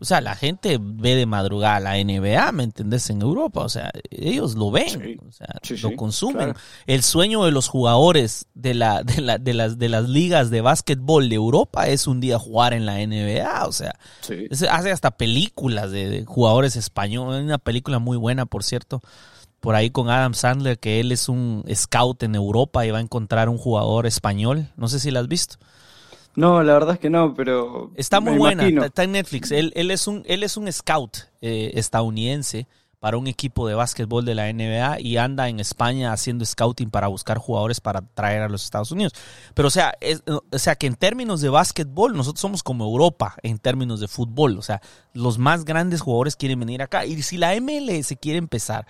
O sea, la gente ve de madrugada la NBA, ¿me entendés? En Europa, o sea, ellos lo ven, o sea, lo consumen. El sueño de los jugadores de, la, de, la, de, las, de las ligas de básquetbol de Europa es un día jugar en la NBA, o sea, hace hasta películas de, jugadores españoles, una película muy buena, por cierto, por ahí con Adam Sandler, que él es un scout en Europa y va a encontrar un jugador español, no sé si la has visto. No, la verdad es que no, pero. Está muy buena, está en Netflix. Él, él, es un, él es un scout eh, estadounidense para un equipo de básquetbol de la NBA y anda en España haciendo scouting para buscar jugadores para traer a los Estados Unidos. Pero o sea, o sea que en términos de básquetbol nosotros somos como Europa en términos de fútbol. O sea, los más grandes jugadores quieren venir acá. Y si la MLS quiere empezar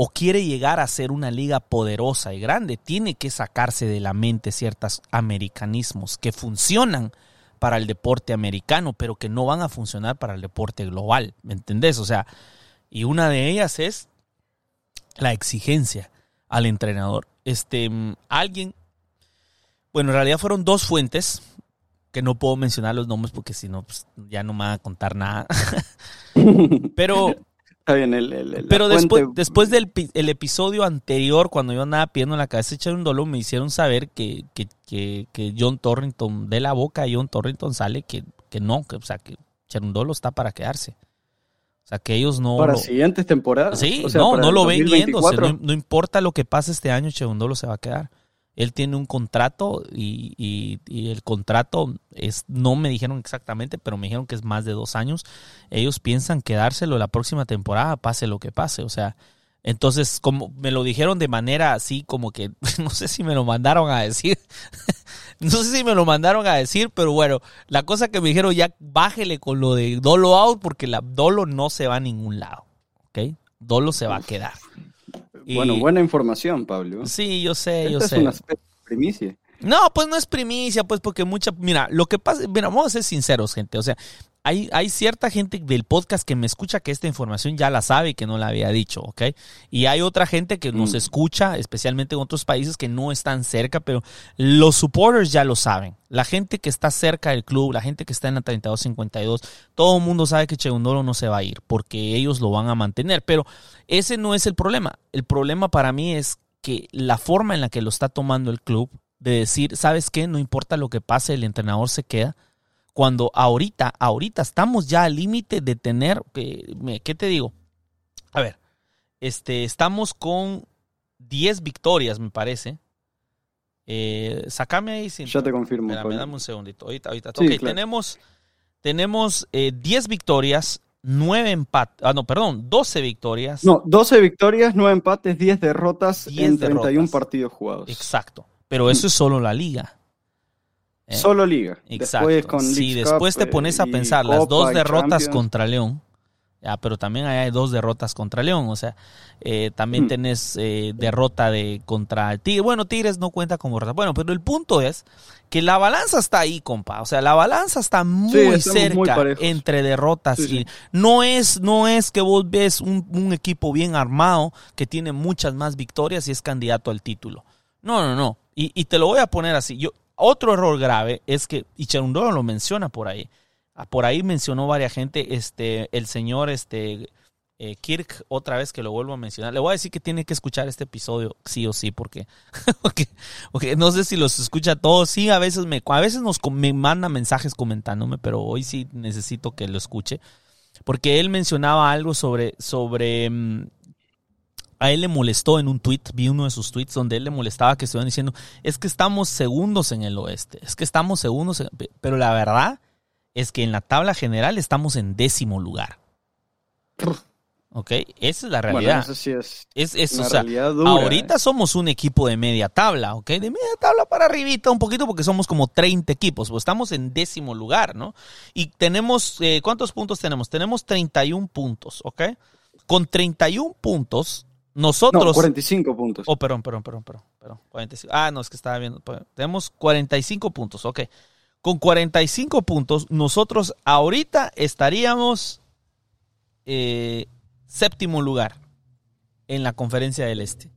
o quiere llegar a ser una liga poderosa y grande, tiene que sacarse de la mente ciertos americanismos que funcionan para el deporte americano, pero que no van a funcionar para el deporte global. ¿Me entendés? O sea, y una de ellas es la exigencia al entrenador. Este, mm, alguien, bueno, en realidad fueron dos fuentes, que no puedo mencionar los nombres porque si no, pues, ya no me van a contar nada. pero pero después, después del el episodio anterior, cuando yo andaba pidiendo la cabeza echar un dolor, me hicieron saber que, que, que, John Torrington, de la boca de John Torrington sale que, que no, que, o sea, que Cherundolo está para quedarse. O sea, que ellos no... Para siguientes temporadas. Sí, no, no lo ven yéndose. No, no, importa lo que pase este año, Cherundolo se va a quedar él tiene un contrato y, el contrato es, no me dijeron exactamente, pero me dijeron que es más de dos años. Ellos piensan quedárselo la próxima temporada, pase lo que pase. O sea, entonces, como me lo dijeron de manera así, como que no sé si me lo mandaron a decir. no sé si me lo mandaron a decir, pero bueno, la cosa que me dijeron ya bájele con lo de Dolo out porque la Dolo no se va a ningún lado. ¿Ok? Dolo se va a quedar. Bueno, buena información, Pablo. Sí, yo sé, yo sé. Primicia. No, pues no es primicia, pues porque mucha, mira, lo que pasa, mira, vamos a ser sinceros, gente, o sea, hay, hay, cierta gente del podcast que me escucha que esta información ya la sabe y que no la había dicho, ¿ok? Y hay otra gente que nos mm. escucha, especialmente en otros países que no están cerca, pero los supporters ya lo saben. La gente que está cerca del club, la gente que está en la 3252, todo el mundo sabe que Chegundolo no se va a ir porque ellos lo van a mantener. Pero ese no es el problema. El problema para mí es que la forma en la que lo está tomando el club, de decir, ¿sabes qué? No importa lo que pase, el entrenador se queda cuando ahorita, ahorita estamos ya al límite de tener, ¿qué te digo? A ver, este, estamos con 10 victorias, me parece. Eh, sacame ahí. Sin, ya te confirmo. Espérame, dame un segundito. Ahorita, ahorita. ok, tenemos, tenemos 10 eh, victorias, 9 empates. Ah, no, perdón, 12 victorias. No, 12 victorias, 9 empates, 10 derrotas 10 en 31 partidos jugados. Exacto. Pero eso es solo la liga. Eh, Solo Liga. Exacto. Después si después te pones a pensar las dos derrotas contra León, ya, pero también hay dos derrotas contra León, o sea, eh, también hmm. tenés eh, derrota de contra Tigres. Bueno, Tigres no cuenta como derrota. Bueno, pero el punto es que la balanza está ahí, compa. O sea, la balanza está muy cerca entre derrotas y no es no es que vos ves un, un equipo bien armado que tiene muchas más victorias y es candidato al título. No, no, no. Y, y te lo voy a poner así. Yo, otro error grave es que, y Cherundolo lo menciona por ahí, ah, por ahí mencionó varias gente, este, el señor este, eh, Kirk, otra vez que lo vuelvo a mencionar. Le voy a decir que tiene que escuchar este episodio, sí o sí, porque, porque, no sé si los escucha todos. Sí, a veces me, a veces nos me manda mensajes comentándome, pero hoy sí necesito que lo escuche. Porque él mencionaba algo sobre, sobre mm, a él le molestó en un tweet, vi uno de sus tweets donde él le molestaba que estuvieran diciendo, es que estamos segundos en el oeste, es que estamos segundos, pero la verdad es que en la tabla general estamos en décimo lugar. ¿Ok? Esa es la realidad. Bueno, sí es, es, es o sea, ahorita ¿eh? somos un equipo de media tabla, ¿ok? De media tabla para arribita un poquito porque somos como 30 equipos, pues estamos en décimo lugar, ¿no? Y tenemos, eh, ¿cuántos puntos tenemos? Tenemos 31 puntos, ¿ok? Con 31 puntos, nosotros. No, 45 puntos. Oh, perdón, perdón, perdón, perdón. 45. Ah, no, es que estaba viendo. Tenemos 45 puntos, ok. Con 45 puntos, nosotros ahorita estaríamos eh, séptimo lugar en la conferencia del Este.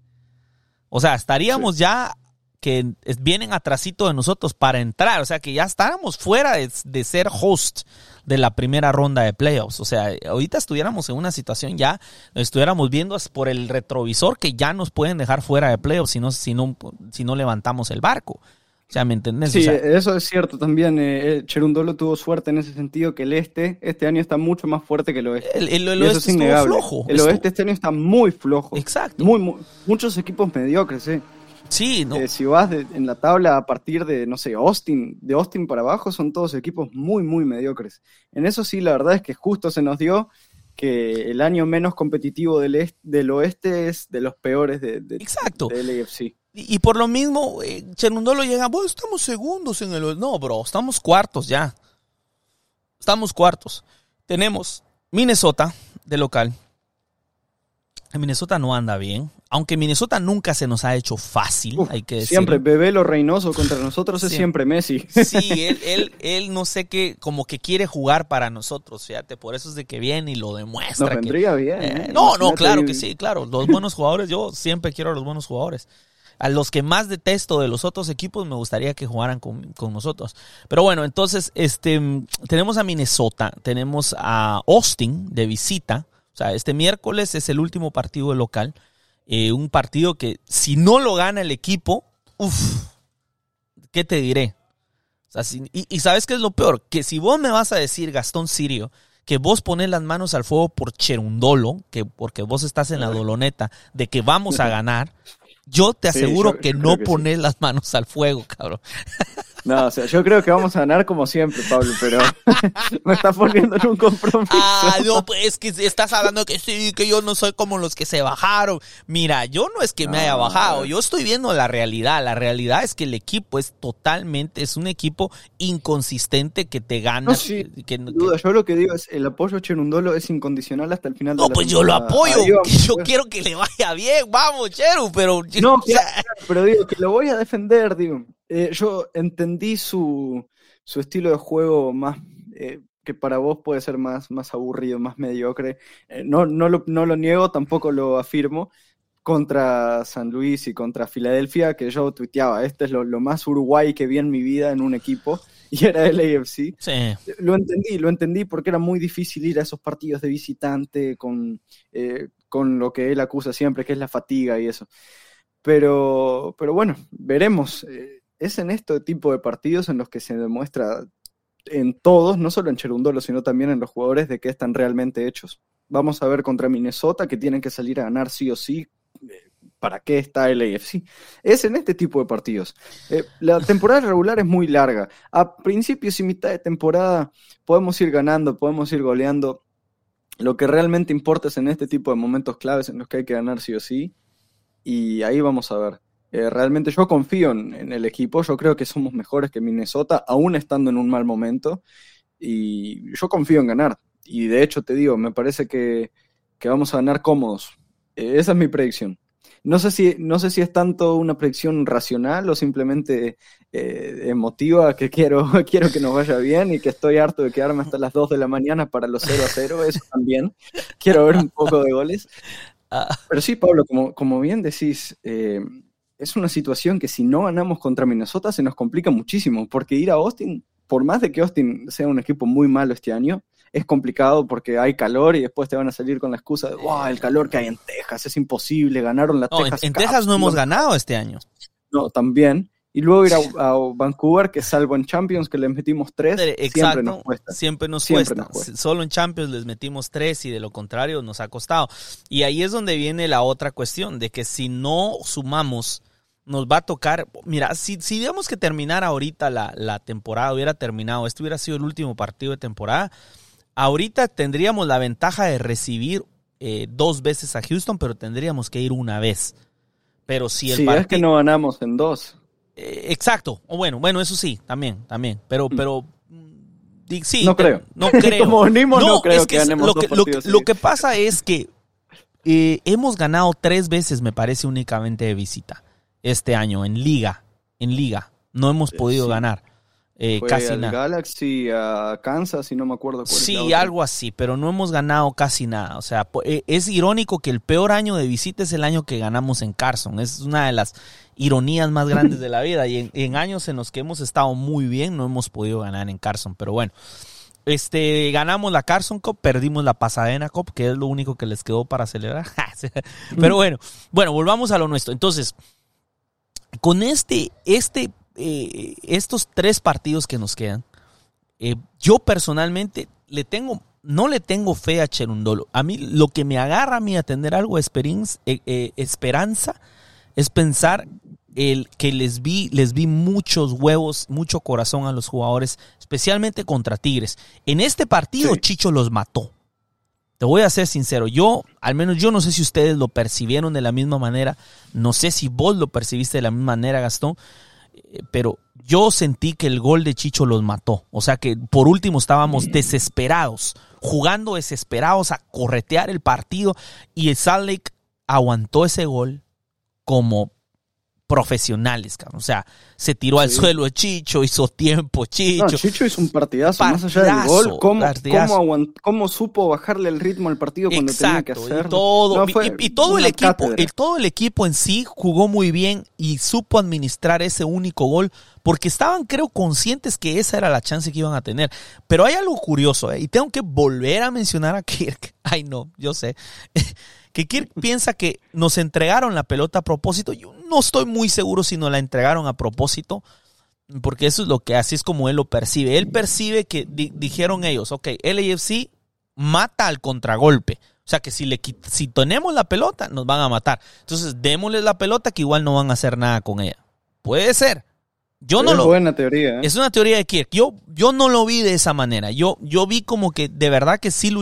O sea, estaríamos ya que vienen atrasito de nosotros para entrar. O sea, que ya estábamos fuera de, ser host de la primera ronda de playoffs. O sea, ahorita estuviéramos en una situación ya, estuviéramos viendo por el retrovisor que ya nos pueden dejar fuera de playoffs si no, si no, si no levantamos el barco. O sea, ¿me entendés? Sí, eso es cierto también. Eh, eh, Cherundolo tuvo suerte en ese sentido que el este este año está mucho más fuerte que el oeste. El, oeste es flojo. El oeste este año está muy flojo. Exacto. Muy, muchos equipos mediocres, ¿eh? Sí, no. Eh, si vas en la tabla a partir de, no sé, Austin, de Austin para abajo, son todos equipos muy, muy mediocres. En eso sí, la verdad es que justo se nos dio que el año menos competitivo del, est- del oeste es de los peores de, de, Exacto. AFC. Y, y por lo mismo, eh, Cherundolo llega, bueno, estamos segundos en el... No, bro, estamos cuartos ya. Estamos cuartos. Tenemos Minnesota de local. Minnesota no anda bien. Aunque Minnesota nunca se nos ha hecho fácil, Uf, hay que decir. siempre, Bebelo Reynoso contra nosotros es Siempre. siempre Messi. Sí, él, él, él no sé qué, como que quiere jugar para nosotros, fíjate, por eso es de que viene y lo demuestra. Nos que- vendría bien. Eh, ¿eh? no, no, claro que sí, claro. Los buenos jugadores, yo siempre quiero a los buenos jugadores. A los que más detesto de los otros equipos me gustaría que jugaran con, con nosotros. Pero bueno, entonces, este, tenemos a Minnesota, tenemos a Austin de visita. O sea, este miércoles es el último partido de local. Eh, un partido que si no lo gana el equipo, uff, ¿qué te diré? O sea, si- y, y sabes qué es lo peor, que si vos me vas a decir, Gastón Sirio, que vos pones las manos al fuego por Cherundolo, que porque vos estás en la doloneta de que vamos a ganar, yo te Sí, aseguro yo- que yo no sí. pones las manos al fuego, cabrón. No, o sea, yo creo que vamos a ganar como siempre, Pablo, pero me estás poniendo en un compromiso. Ah, no, pues es que estás hablando que sí, que yo no soy como los que se bajaron. Mira, yo no es que me haya bajado, yo estoy viendo la realidad. La realidad es que el equipo es totalmente, es un equipo inconsistente que te gana. No, sí, que- que- Sin duda, yo lo que digo es el apoyo a Cherundolo es incondicional hasta el final de No, la pues yo lo apoyo. Que yo pues. quiero que le vaya bien. Vamos, Cheru, pero. No, claro, claro, pero digo que lo voy a defender, digo. Eh, yo entendí su, su estilo de juego más eh, que para vos puede ser más, más aburrido, más mediocre. Eh, no, no, lo, no lo niego, tampoco lo afirmo. Contra San Luis y contra Filadelfia, que yo tuiteaba, este es lo, lo más Uruguay que vi en mi vida en un equipo, y era el AFC. sí. Lo entendí, lo entendí porque era muy difícil ir a esos partidos de visitante con, eh, con lo que él acusa siempre, que es la fatiga y eso. Pero, pero bueno, veremos. Eh, es en este tipo de partidos en los que se demuestra en todos, no solo en Cherundolo, sino también en los jugadores, de que están realmente hechos. Vamos a ver contra Minnesota, que tienen que salir a ganar sí o sí. eh, ¿Para qué está el AFC? Es en este tipo de partidos. Eh, la temporada regular es muy larga. A principios y mitad de temporada podemos ir ganando, podemos ir goleando. Lo que realmente importa es en este tipo de momentos claves en los que hay que ganar sí o sí. Y ahí vamos a ver. Eh, realmente yo confío en, el equipo. Yo creo que somos mejores que Minnesota, aún estando en un mal momento. Y yo confío en ganar. Y de hecho te digo, me parece que, que vamos a ganar cómodos. Eh, esa es mi predicción. No sé si, no sé si es tanto una predicción racional o simplemente eh, emotiva, que quiero, quiero que nos vaya bien y que estoy harto de quedarme hasta las 2 de la mañana para los 0 a 0, eso también. Quiero ver un poco de goles. Pero sí, Pablo, como, como bien decís, eh, es una situación que si no ganamos contra Minnesota se nos complica muchísimo, porque ir a Austin, por más de que Austin sea un equipo muy malo este año, es complicado porque hay calor y después te van a salir con la excusa de, wow, el calor que hay en Texas, es imposible, ganaron la no, Texas en Cup". Texas no hemos ganado este año. No, también. Y luego ir a, a Vancouver, que salvo en Champions, que les metimos tres, siempre Exacto, nos cuesta. siempre nos Siempre cuesta. nos cuesta. Solo en Champions les metimos tres y de lo contrario nos ha costado. Y ahí es donde viene la otra cuestión, de que si no sumamos, nos va a tocar, mira, si, si digamos que terminara ahorita la, la temporada, hubiera terminado, este hubiera sido el último partido de temporada, ahorita tendríamos la ventaja de recibir eh, dos veces a Houston, pero tendríamos que ir una vez. Pero si el Sí, es partido... que no ganamos en dos. Eh, exacto. O bueno, bueno, eso sí, también, también. Pero, pero mm, di- sí. No creo. No creo. Como no creo es que ganemos lo dos que, lo, lo pasa es que eh, hemos ganado tres veces, me parece, únicamente de visita este año en liga, en liga. No hemos Eh, podido sí. ganar eh, Fue casi al nada. Galaxy, a Kansas y no me acuerdo cuál Sí, algo así, pero no hemos ganado casi nada. O sea, es irónico que el peor año de visita es el año que ganamos en Carson. Es una de las ironías más grandes de la vida. Y en, en años en los que hemos estado muy bien, no hemos podido ganar en Carson. Pero bueno, este, ganamos la Carson Cup, perdimos la Pasadena Cup, que es lo único que les quedó para celebrar. pero bueno, bueno, volvamos a lo nuestro. Entonces, con este, este, eh, estos tres partidos que nos quedan, eh, yo personalmente le tengo, no le tengo fe a Cherundolo. A mí lo que me agarra a mí a tener algo de eh, eh, esperanza es pensar el que les vi, les vi muchos huevos, mucho corazón a los jugadores, especialmente contra Tigres. En este partido Sí. Chicho los mató. te voy a ser sincero, yo, al menos yo no sé si ustedes lo percibieron de la misma manera, no sé si vos lo percibiste de la misma manera, Gastón, eh, pero yo sentí que el gol de Chicho los mató. O sea que por último estábamos desesperados, jugando desesperados a corretear el partido y el Salt Lake aguantó ese gol como profesionales, cabrón. O sea, se tiró al suelo Chicho, hizo tiempo Chicho. No, Chicho hizo un partidazo, más allá del gol, cómo, supo bajarle el ritmo al partido cuando tenía que hacerlo. Y todo, y, todo el equipo, el, todo el equipo en sí jugó muy bien y supo administrar ese único gol porque estaban, creo, conscientes que esa era la chance que iban a tener. Pero hay algo curioso, ¿eh? y tengo que volver a mencionar a Kirk. Ay, no, yo sé. que Kirk piensa que nos entregaron la pelota a propósito. Yo no estoy muy seguro si nos la entregaron a propósito, porque eso es lo que así es como él lo percibe. Él percibe que dijeron ellos, ok, LAFC mata al contragolpe. O sea que si, le, si tenemos la pelota, nos van a matar. Entonces, démosles la pelota que igual no van a hacer nada con ella. Puede ser. Yo no es lo. buena teoría. ¿eh? Es una teoría de Kirk. Yo, yo no lo vi de esa manera. Yo, yo vi como que de verdad que sí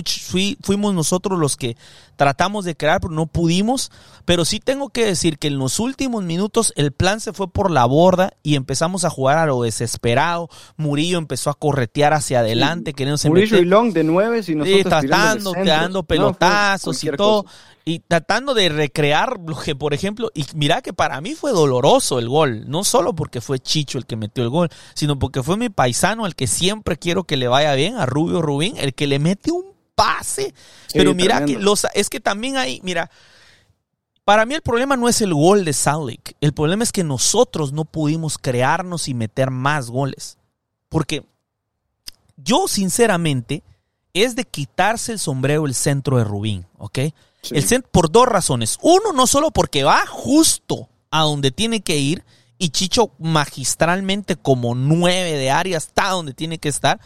fuimos nosotros los que tratamos de crear, pero no pudimos. Pero sí tengo que decir que en los últimos minutos el plan se fue por la borda y empezamos a jugar a lo desesperado. Murillo empezó a corretear hacia adelante, queriendo Murillo y Long de nueve, y nosotros sí, tratando, dando pelotazos y todo y tratando de recrear lo que, por ejemplo, y mira que para mí fue doloroso el gol, no solo porque fue Chicho el que metió el gol, sino porque fue mi paisano, el que siempre quiero que le vaya bien, a Rubio Rubín, el que le mete un pase. Pero mira que los, es que también hay, mira, para mí el problema no es el gol de Salik, el problema es que nosotros no pudimos crearnos y meter más goles. Porque yo sinceramente es de quitarse el sombrero el centro de Rubín, ¿ok? El centro, por dos razones. Uno, no solo porque va justo a donde tiene que ir y Chicho magistralmente como nueve de área está donde tiene que estar,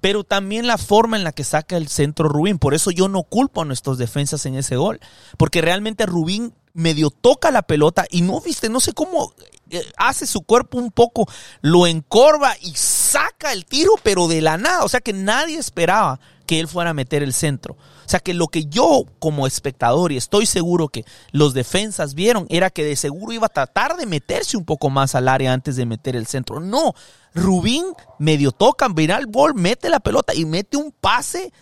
pero también la forma en la que saca el centro Rubín. Por eso yo no culpo a nuestros defensas en ese gol, porque realmente Rubín medio toca la pelota y no viste, no sé cómo eh, hace su cuerpo un poco, lo encorva y saca el tiro, pero de la nada. O sea que nadie esperaba que él fuera a meter el centro. O sea que lo que yo como espectador, y estoy seguro que los defensas vieron, era que de seguro iba a tratar de meterse un poco más al área antes de meter el centro. No, Rubín medio toca, mira el gol, mete la pelota y mete un pase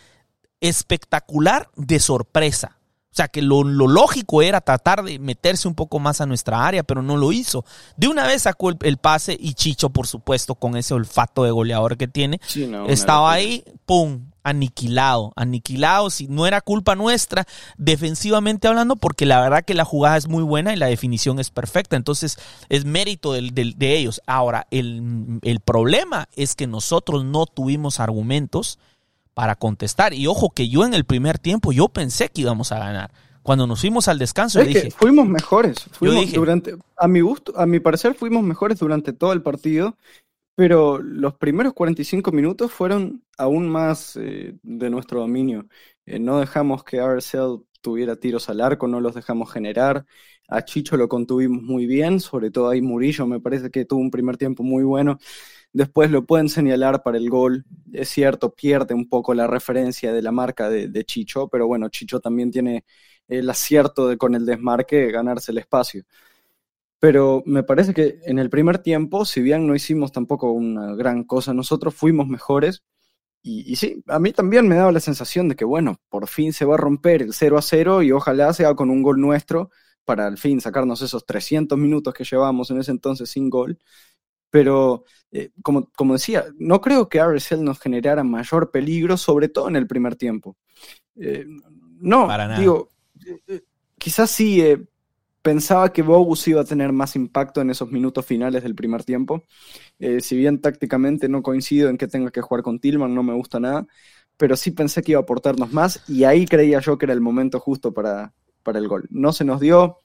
espectacular de sorpresa. O sea que lo, lógico era tratar de meterse un poco más a nuestra área, pero no lo hizo. De una vez sacó el, pase y Chicho, por supuesto, con ese olfato de goleador que tiene, estaba ahí, ¡pum! aniquilado, aniquilado, si no era culpa nuestra, defensivamente hablando, porque la verdad que la jugada es muy buena y la definición es perfecta, entonces es mérito de ellos. Ahora, el, el problema es que nosotros no tuvimos argumentos para contestar, y ojo que yo en el primer tiempo yo pensé que íbamos a ganar. Cuando nos fuimos al descanso, dije, fuimos mejores. Fuimos durante, a mi gusto, a mi parecer, fuimos mejores durante todo el partido pero los primeros 45 minutos fueron aún más eh, de nuestro dominio. Eh, no dejamos que RSL tuviera tiros al arco, no los dejamos generar. A Chicho lo contuvimos muy bien, sobre todo ahí Murillo me parece que tuvo un primer tiempo muy bueno. Después lo pueden señalar para el gol. Es cierto, pierde un poco la referencia de la marca de, Chicho, pero bueno, Chicho también tiene el acierto de con el desmarque ganarse el espacio. Pero me parece que en el primer tiempo, si bien no hicimos tampoco una gran cosa, nosotros fuimos mejores. Y, sí, a mí también me daba la sensación de que, bueno, por fin se va a romper el 0 a 0 y ojalá sea con un gol nuestro para al fin sacarnos esos 300 minutos que llevamos en ese entonces sin gol. Pero, eh, como, como decía, no creo que RSL nos generara mayor peligro, sobre todo en el primer tiempo. Eh, no, digo, eh, quizás sí pensaba que Bogus iba a tener más impacto en esos minutos finales del primer tiempo. Si bien tácticamente no coincido en que tenga que jugar con Tillman, no me gusta nada, pero sí pensé que iba a aportarnos más y ahí creía yo que era el momento justo para, para el gol. No se nos dio.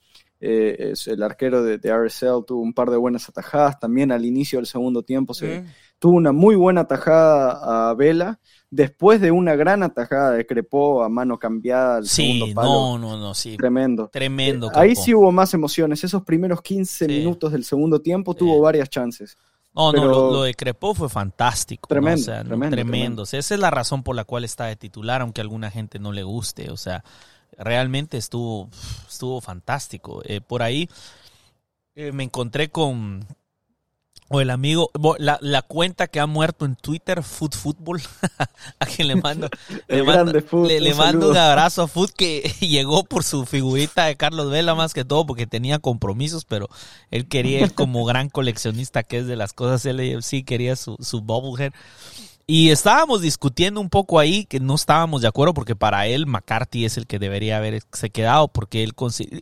Eh, el arquero de, RSL tuvo un par de buenas atajadas. También al inicio del segundo tiempo se, mm. tuvo una muy buena atajada a Vela después de una gran atajada de Crepó a mano cambiada al segundo palo. No, no, no, sí. Tremendo. Tremendo. Eh, ahí sí hubo más emociones. Esos primeros 15 minutos del segundo tiempo tuvo varias chances. No, no, lo, lo de Crepó fue fantástico. ¿no? Tremendo, O sea, no, tremendo, tremendo. tremendo. O sea, esa es la razón por la cual está de titular, aunque a alguna gente no le guste. O sea, realmente estuvo, estuvo fantástico. Eh, por ahí eh, me encontré con o el amigo, la, la cuenta que ha muerto en Twitter, Food Football, a quien le mando, le mando, Food, le, le un mando un abrazo a Food que llegó por su figurita de Carlos Vela más que todo porque tenía compromisos, pero él quería, él como gran coleccionista que es de las cosas LAFC, quería su, su bobblehead. Y estábamos discutiendo un poco ahí que no estábamos de acuerdo porque para él McCarthy es el que debería haberse quedado porque él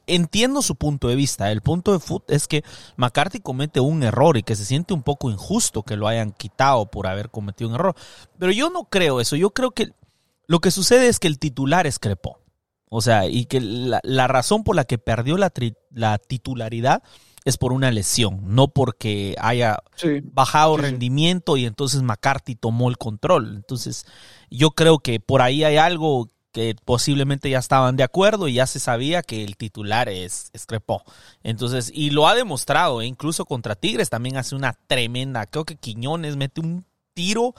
entiendo su punto de vista. El punto de Foot es que McCarthy comete un error y que se siente un poco injusto que lo hayan quitado por haber cometido un error. Pero yo no creo eso. Yo creo que lo que sucede es que el titular es Crepó. O sea, y que la, la razón por la que perdió la, tri- la titularidad es por una lesión, no porque haya Sí. bajado Sí, rendimiento y entonces McCarthy tomó el control. Entonces, yo creo que por ahí hay algo que posiblemente ya estaban de acuerdo y ya se sabía que el titular es, es Crepó. Entonces, y lo ha demostrado, e incluso contra Tigres también hace una tremenda, creo que Quiñones mete un tiro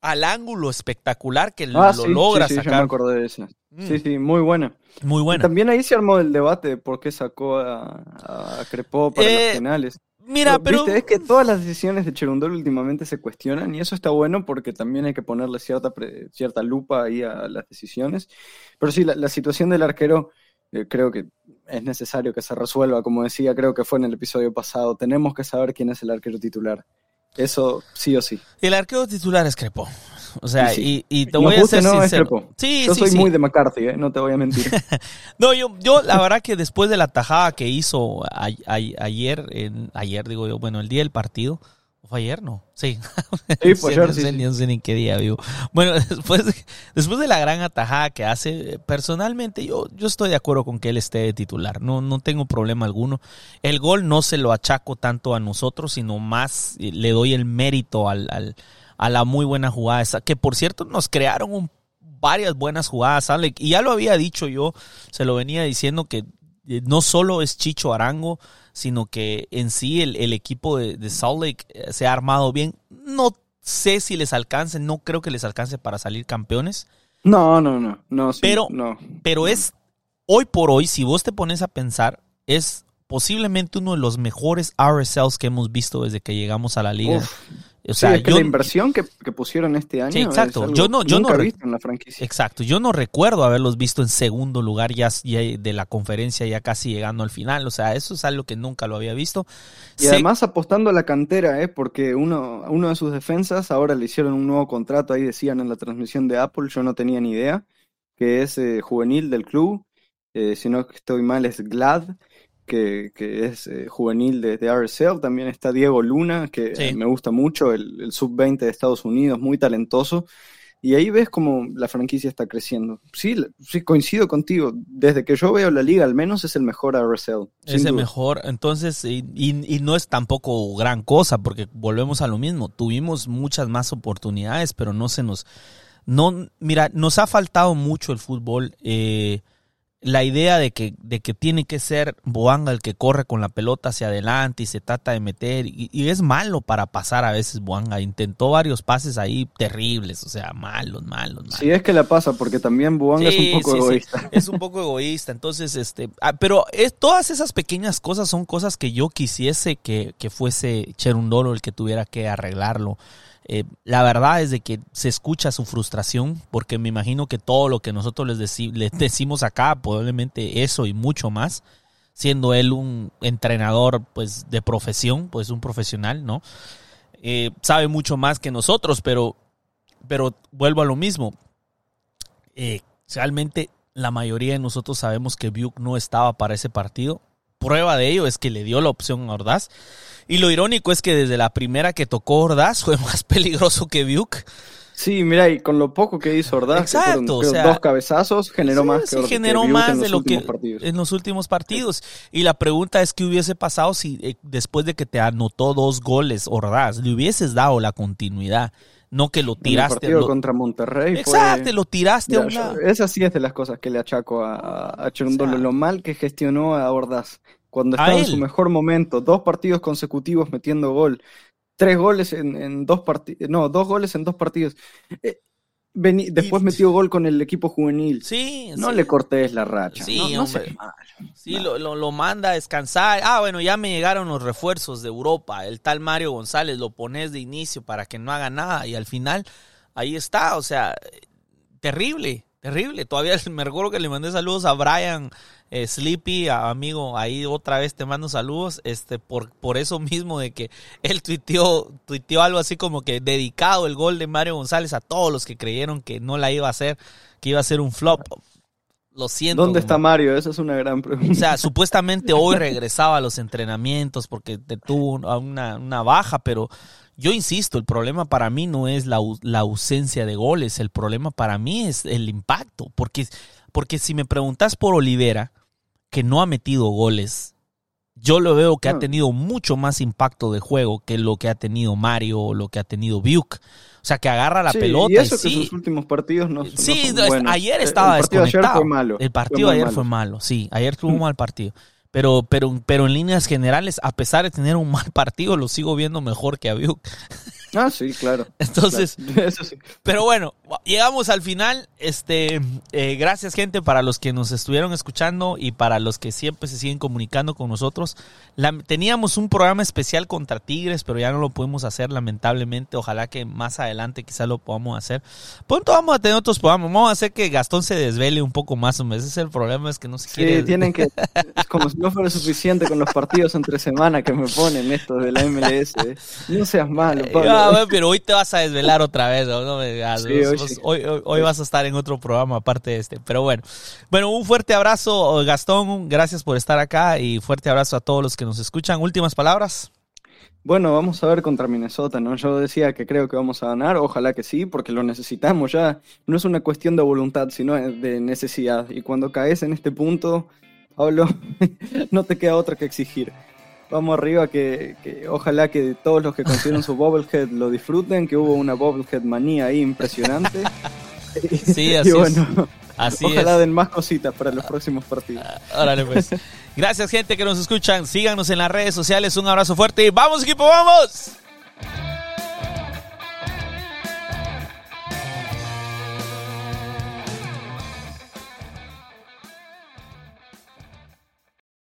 al ángulo espectacular que Ah, lo sí, logra sí, sí, me sacar. acordé de esa. Mm, Sí, sí, muy buena. Muy Y buena. También ahí se armó el debate de por qué sacó a, a Crepó para Eh, los penales. Mira, pero... Viste, es que todas las decisiones de Cherundolo últimamente se cuestionan y eso está bueno porque también hay que ponerle cierta, pre- cierta lupa ahí a las decisiones. Pero sí, la, la situación del arquero eh, creo que es necesario que se resuelva. Como decía, creo que fue en el episodio pasado. Tenemos que saber quién es el arquero titular. Eso sí o sí. El arquero titular es Crepó. O sea, Y sí. y, y te voy a ser no, sincero. Sí, Yo soy muy de McCarthy, ¿eh? no te voy a mentir. No, yo, yo la verdad que después de la tajada que hizo a- a- ayer, en, ayer digo yo, bueno, el día del partido, ¿o fue ayer? No, sí. Sí, pues no, sí, sé, sí. ni- no sé ni qué día vivo. Bueno, después de, después de la gran atajada que hace, personalmente yo, yo estoy de acuerdo con que él esté de titular, no, no tengo problema alguno. El gol no se lo achaco tanto a nosotros, sino más eh, le doy el mérito al, al- a la muy buena jugada, esa, que por cierto nos crearon un varias buenas jugadas, Alec. Y ya lo había dicho yo, se lo venía diciendo que eh, no solo es Chicho Arango, sino que en sí el, el equipo de, de Salt Lake eh, se ha armado bien. No sé si les alcance, no creo que les alcance para salir campeones, No, no, no. no sí, Pero- no. pero es hoy por hoy, si vos te pones a pensar, es posiblemente uno de los mejores RSLs que hemos visto desde que llegamos a la liga. Uf. O Sí, sea, es que yo, la inversión que, que pusieron este año. Sí, exacto. es algo Yo no- yo nunca no visto en la franquicia. Exacto, yo no recuerdo haberlos visto en segundo lugar ya, ya de la conferencia ya casi llegando al final, o sea, eso es algo que nunca lo había visto. Y además apostando a la cantera, ¿eh? porque uno, uno de sus defensas ahora le hicieron un nuevo contrato, ahí decían en la transmisión de Apple, yo no tenía ni idea, que es eh, juvenil del club, eh, si no estoy mal es Glad, que, que es eh, juvenil de, de RSL, también está Diego Luna, que Sí. eh, me gusta mucho, el, el sub-20 de Estados Unidos, muy talentoso. Y ahí ves como la franquicia está creciendo. Sí, sí, coincido contigo. Desde que yo veo la liga, al menos es el mejor RSL. es el duda. mejor, entonces, y, y- y no es tampoco gran cosa, porque volvemos a lo mismo, tuvimos muchas más oportunidades, pero no se nos, no, mira, nos ha faltado mucho el fútbol, eh, la idea de que, de que tiene que ser Boanga el que corre con la pelota hacia adelante y se trata de meter, y, y es malo para pasar a veces Boanga, intentó varios pases ahí terribles, o sea, malos, malos, malos. Sí, es que la pasa, porque también Buanga Sí, es un poco sí, sí. egoísta. Es un poco egoísta. Entonces, este, ah, pero es, todas esas pequeñas cosas son cosas que yo quisiese que, que fuese Cherundolo el que tuviera que arreglarlo. Eh, la verdad es de que se escucha su frustración, porque me imagino que todo lo que nosotros les, deci- les decimos acá, probablemente eso y mucho más, siendo él un entrenador pues de profesión, pues un profesional, ¿no? Eh, sabe mucho más que nosotros, pero, pero vuelvo a lo mismo. Eh, realmente la mayoría de nosotros sabemos que Buick no estaba para ese partido. Prueba de ello es que le dio la opción a Ordaz. Y lo irónico es que desde la primera que tocó Ordaz fue más peligroso que Buick. Sí, mira, y con lo poco que hizo Ordaz, que fueron, Exacto, o creo, sea, dos cabezazos, generó Sí, más sí, que, generó más en de lo que últimos partidos. en los últimos partidos. Y la pregunta es qué hubiese pasado si eh, después de que te anotó dos goles Ordaz, le hubieses dado la continuidad, no que lo En el tiraste. partido lo- contra Monterrey fue- Exacto, lo tiraste a un yo- lado. esa sí es de las cosas que le achaco a, a Cherundolo, lo mal que gestionó a Ordaz. cuando estaba en su mejor momento, dos partidos consecutivos metiendo gol, tres goles en, dos partidos, no, dos goles en dos partidos. Eh, después metió gol con el equipo juvenil. Sí, no le cortes la racha. Sí, hombre. Sí, lo, lo, manda a descansar. Ah, bueno, ya me llegaron los refuerzos de Europa. El tal Mario González lo pones de inicio para que no haga nada y al final ahí está. O sea, terrible, terrible. Todavía me recuerdo que le mandé saludos a Brian eh, Sleepy, amigo, ahí otra vez te mando saludos, este, por, por eso mismo de que él tuiteó, tuiteó algo así como que dedicado el gol de Mario González a todos los que creyeron que no la iba a hacer, que iba a ser un flop. Lo siento. ¿Dónde está Mario? Esa es una gran pregunta. O sea, supuestamente hoy regresaba a los entrenamientos porque tuvo una, una baja, pero yo insisto, el problema para mí no es la, la, ausencia de goles, el problema para mí es el impacto, porque, porque si me preguntas por Olivera, que no ha metido goles. Yo lo veo que ha ah. tenido mucho más impacto de juego que lo que ha tenido Mario o lo que ha tenido Buick. O sea, que agarra la pelota. Y eso que sus últimos partidos no, Sí, ayer estaba el desconectado. El partido de ayer fue malo, sí. Ayer tuvo un mal partido. Pero, pero, pero en líneas generales, a pesar de tener un mal partido, lo sigo viendo mejor que a Buick. Ah, sí, claro. Entonces, pero bueno, llegamos al final. Este, eh, gracias gente para los que nos estuvieron escuchando y para los que siempre se siguen comunicando con nosotros. teníamos un programa especial contra Tigres, pero ya no lo pudimos hacer lamentablemente. Ojalá que más adelante quizás lo podamos hacer. Pronto vamos a tener otros programas. Vamos a hacer que Gastón se desvele un poco más. Ese es el problema, es que no se quiere. Sí, tienen que. Es como si no fuera suficiente con los partidos entre semana que me ponen estos de la MLS. No seas malo, Pablo pero hoy te vas a desvelar otra vez. hoy, vas a estar en otro programa aparte de este. Pero bueno. Bueno, un fuerte abrazo, Gastón. Gracias por estar acá y fuerte abrazo a todos los que nos escuchan. Últimas palabras. Bueno, vamos a ver contra Minnesota, ¿no? Yo decía que creo que vamos a ganar, ojalá que sí, porque lo necesitamos ya. No es una cuestión de voluntad, sino de necesidad. Y cuando caes en este punto, Pablo, no te queda otra que exigir vamos arriba, que, ojalá que todos los que consiguieron su Bobblehead lo disfruten, que hubo una Bobblehead manía ahí impresionante. Sí, así bueno, Así ojalá den más cositas para los próximos partidos. Ah, órale pues. Gracias gente que nos escuchan, síganos en las redes sociales, un abrazo fuerte y vamos equipo, vamos.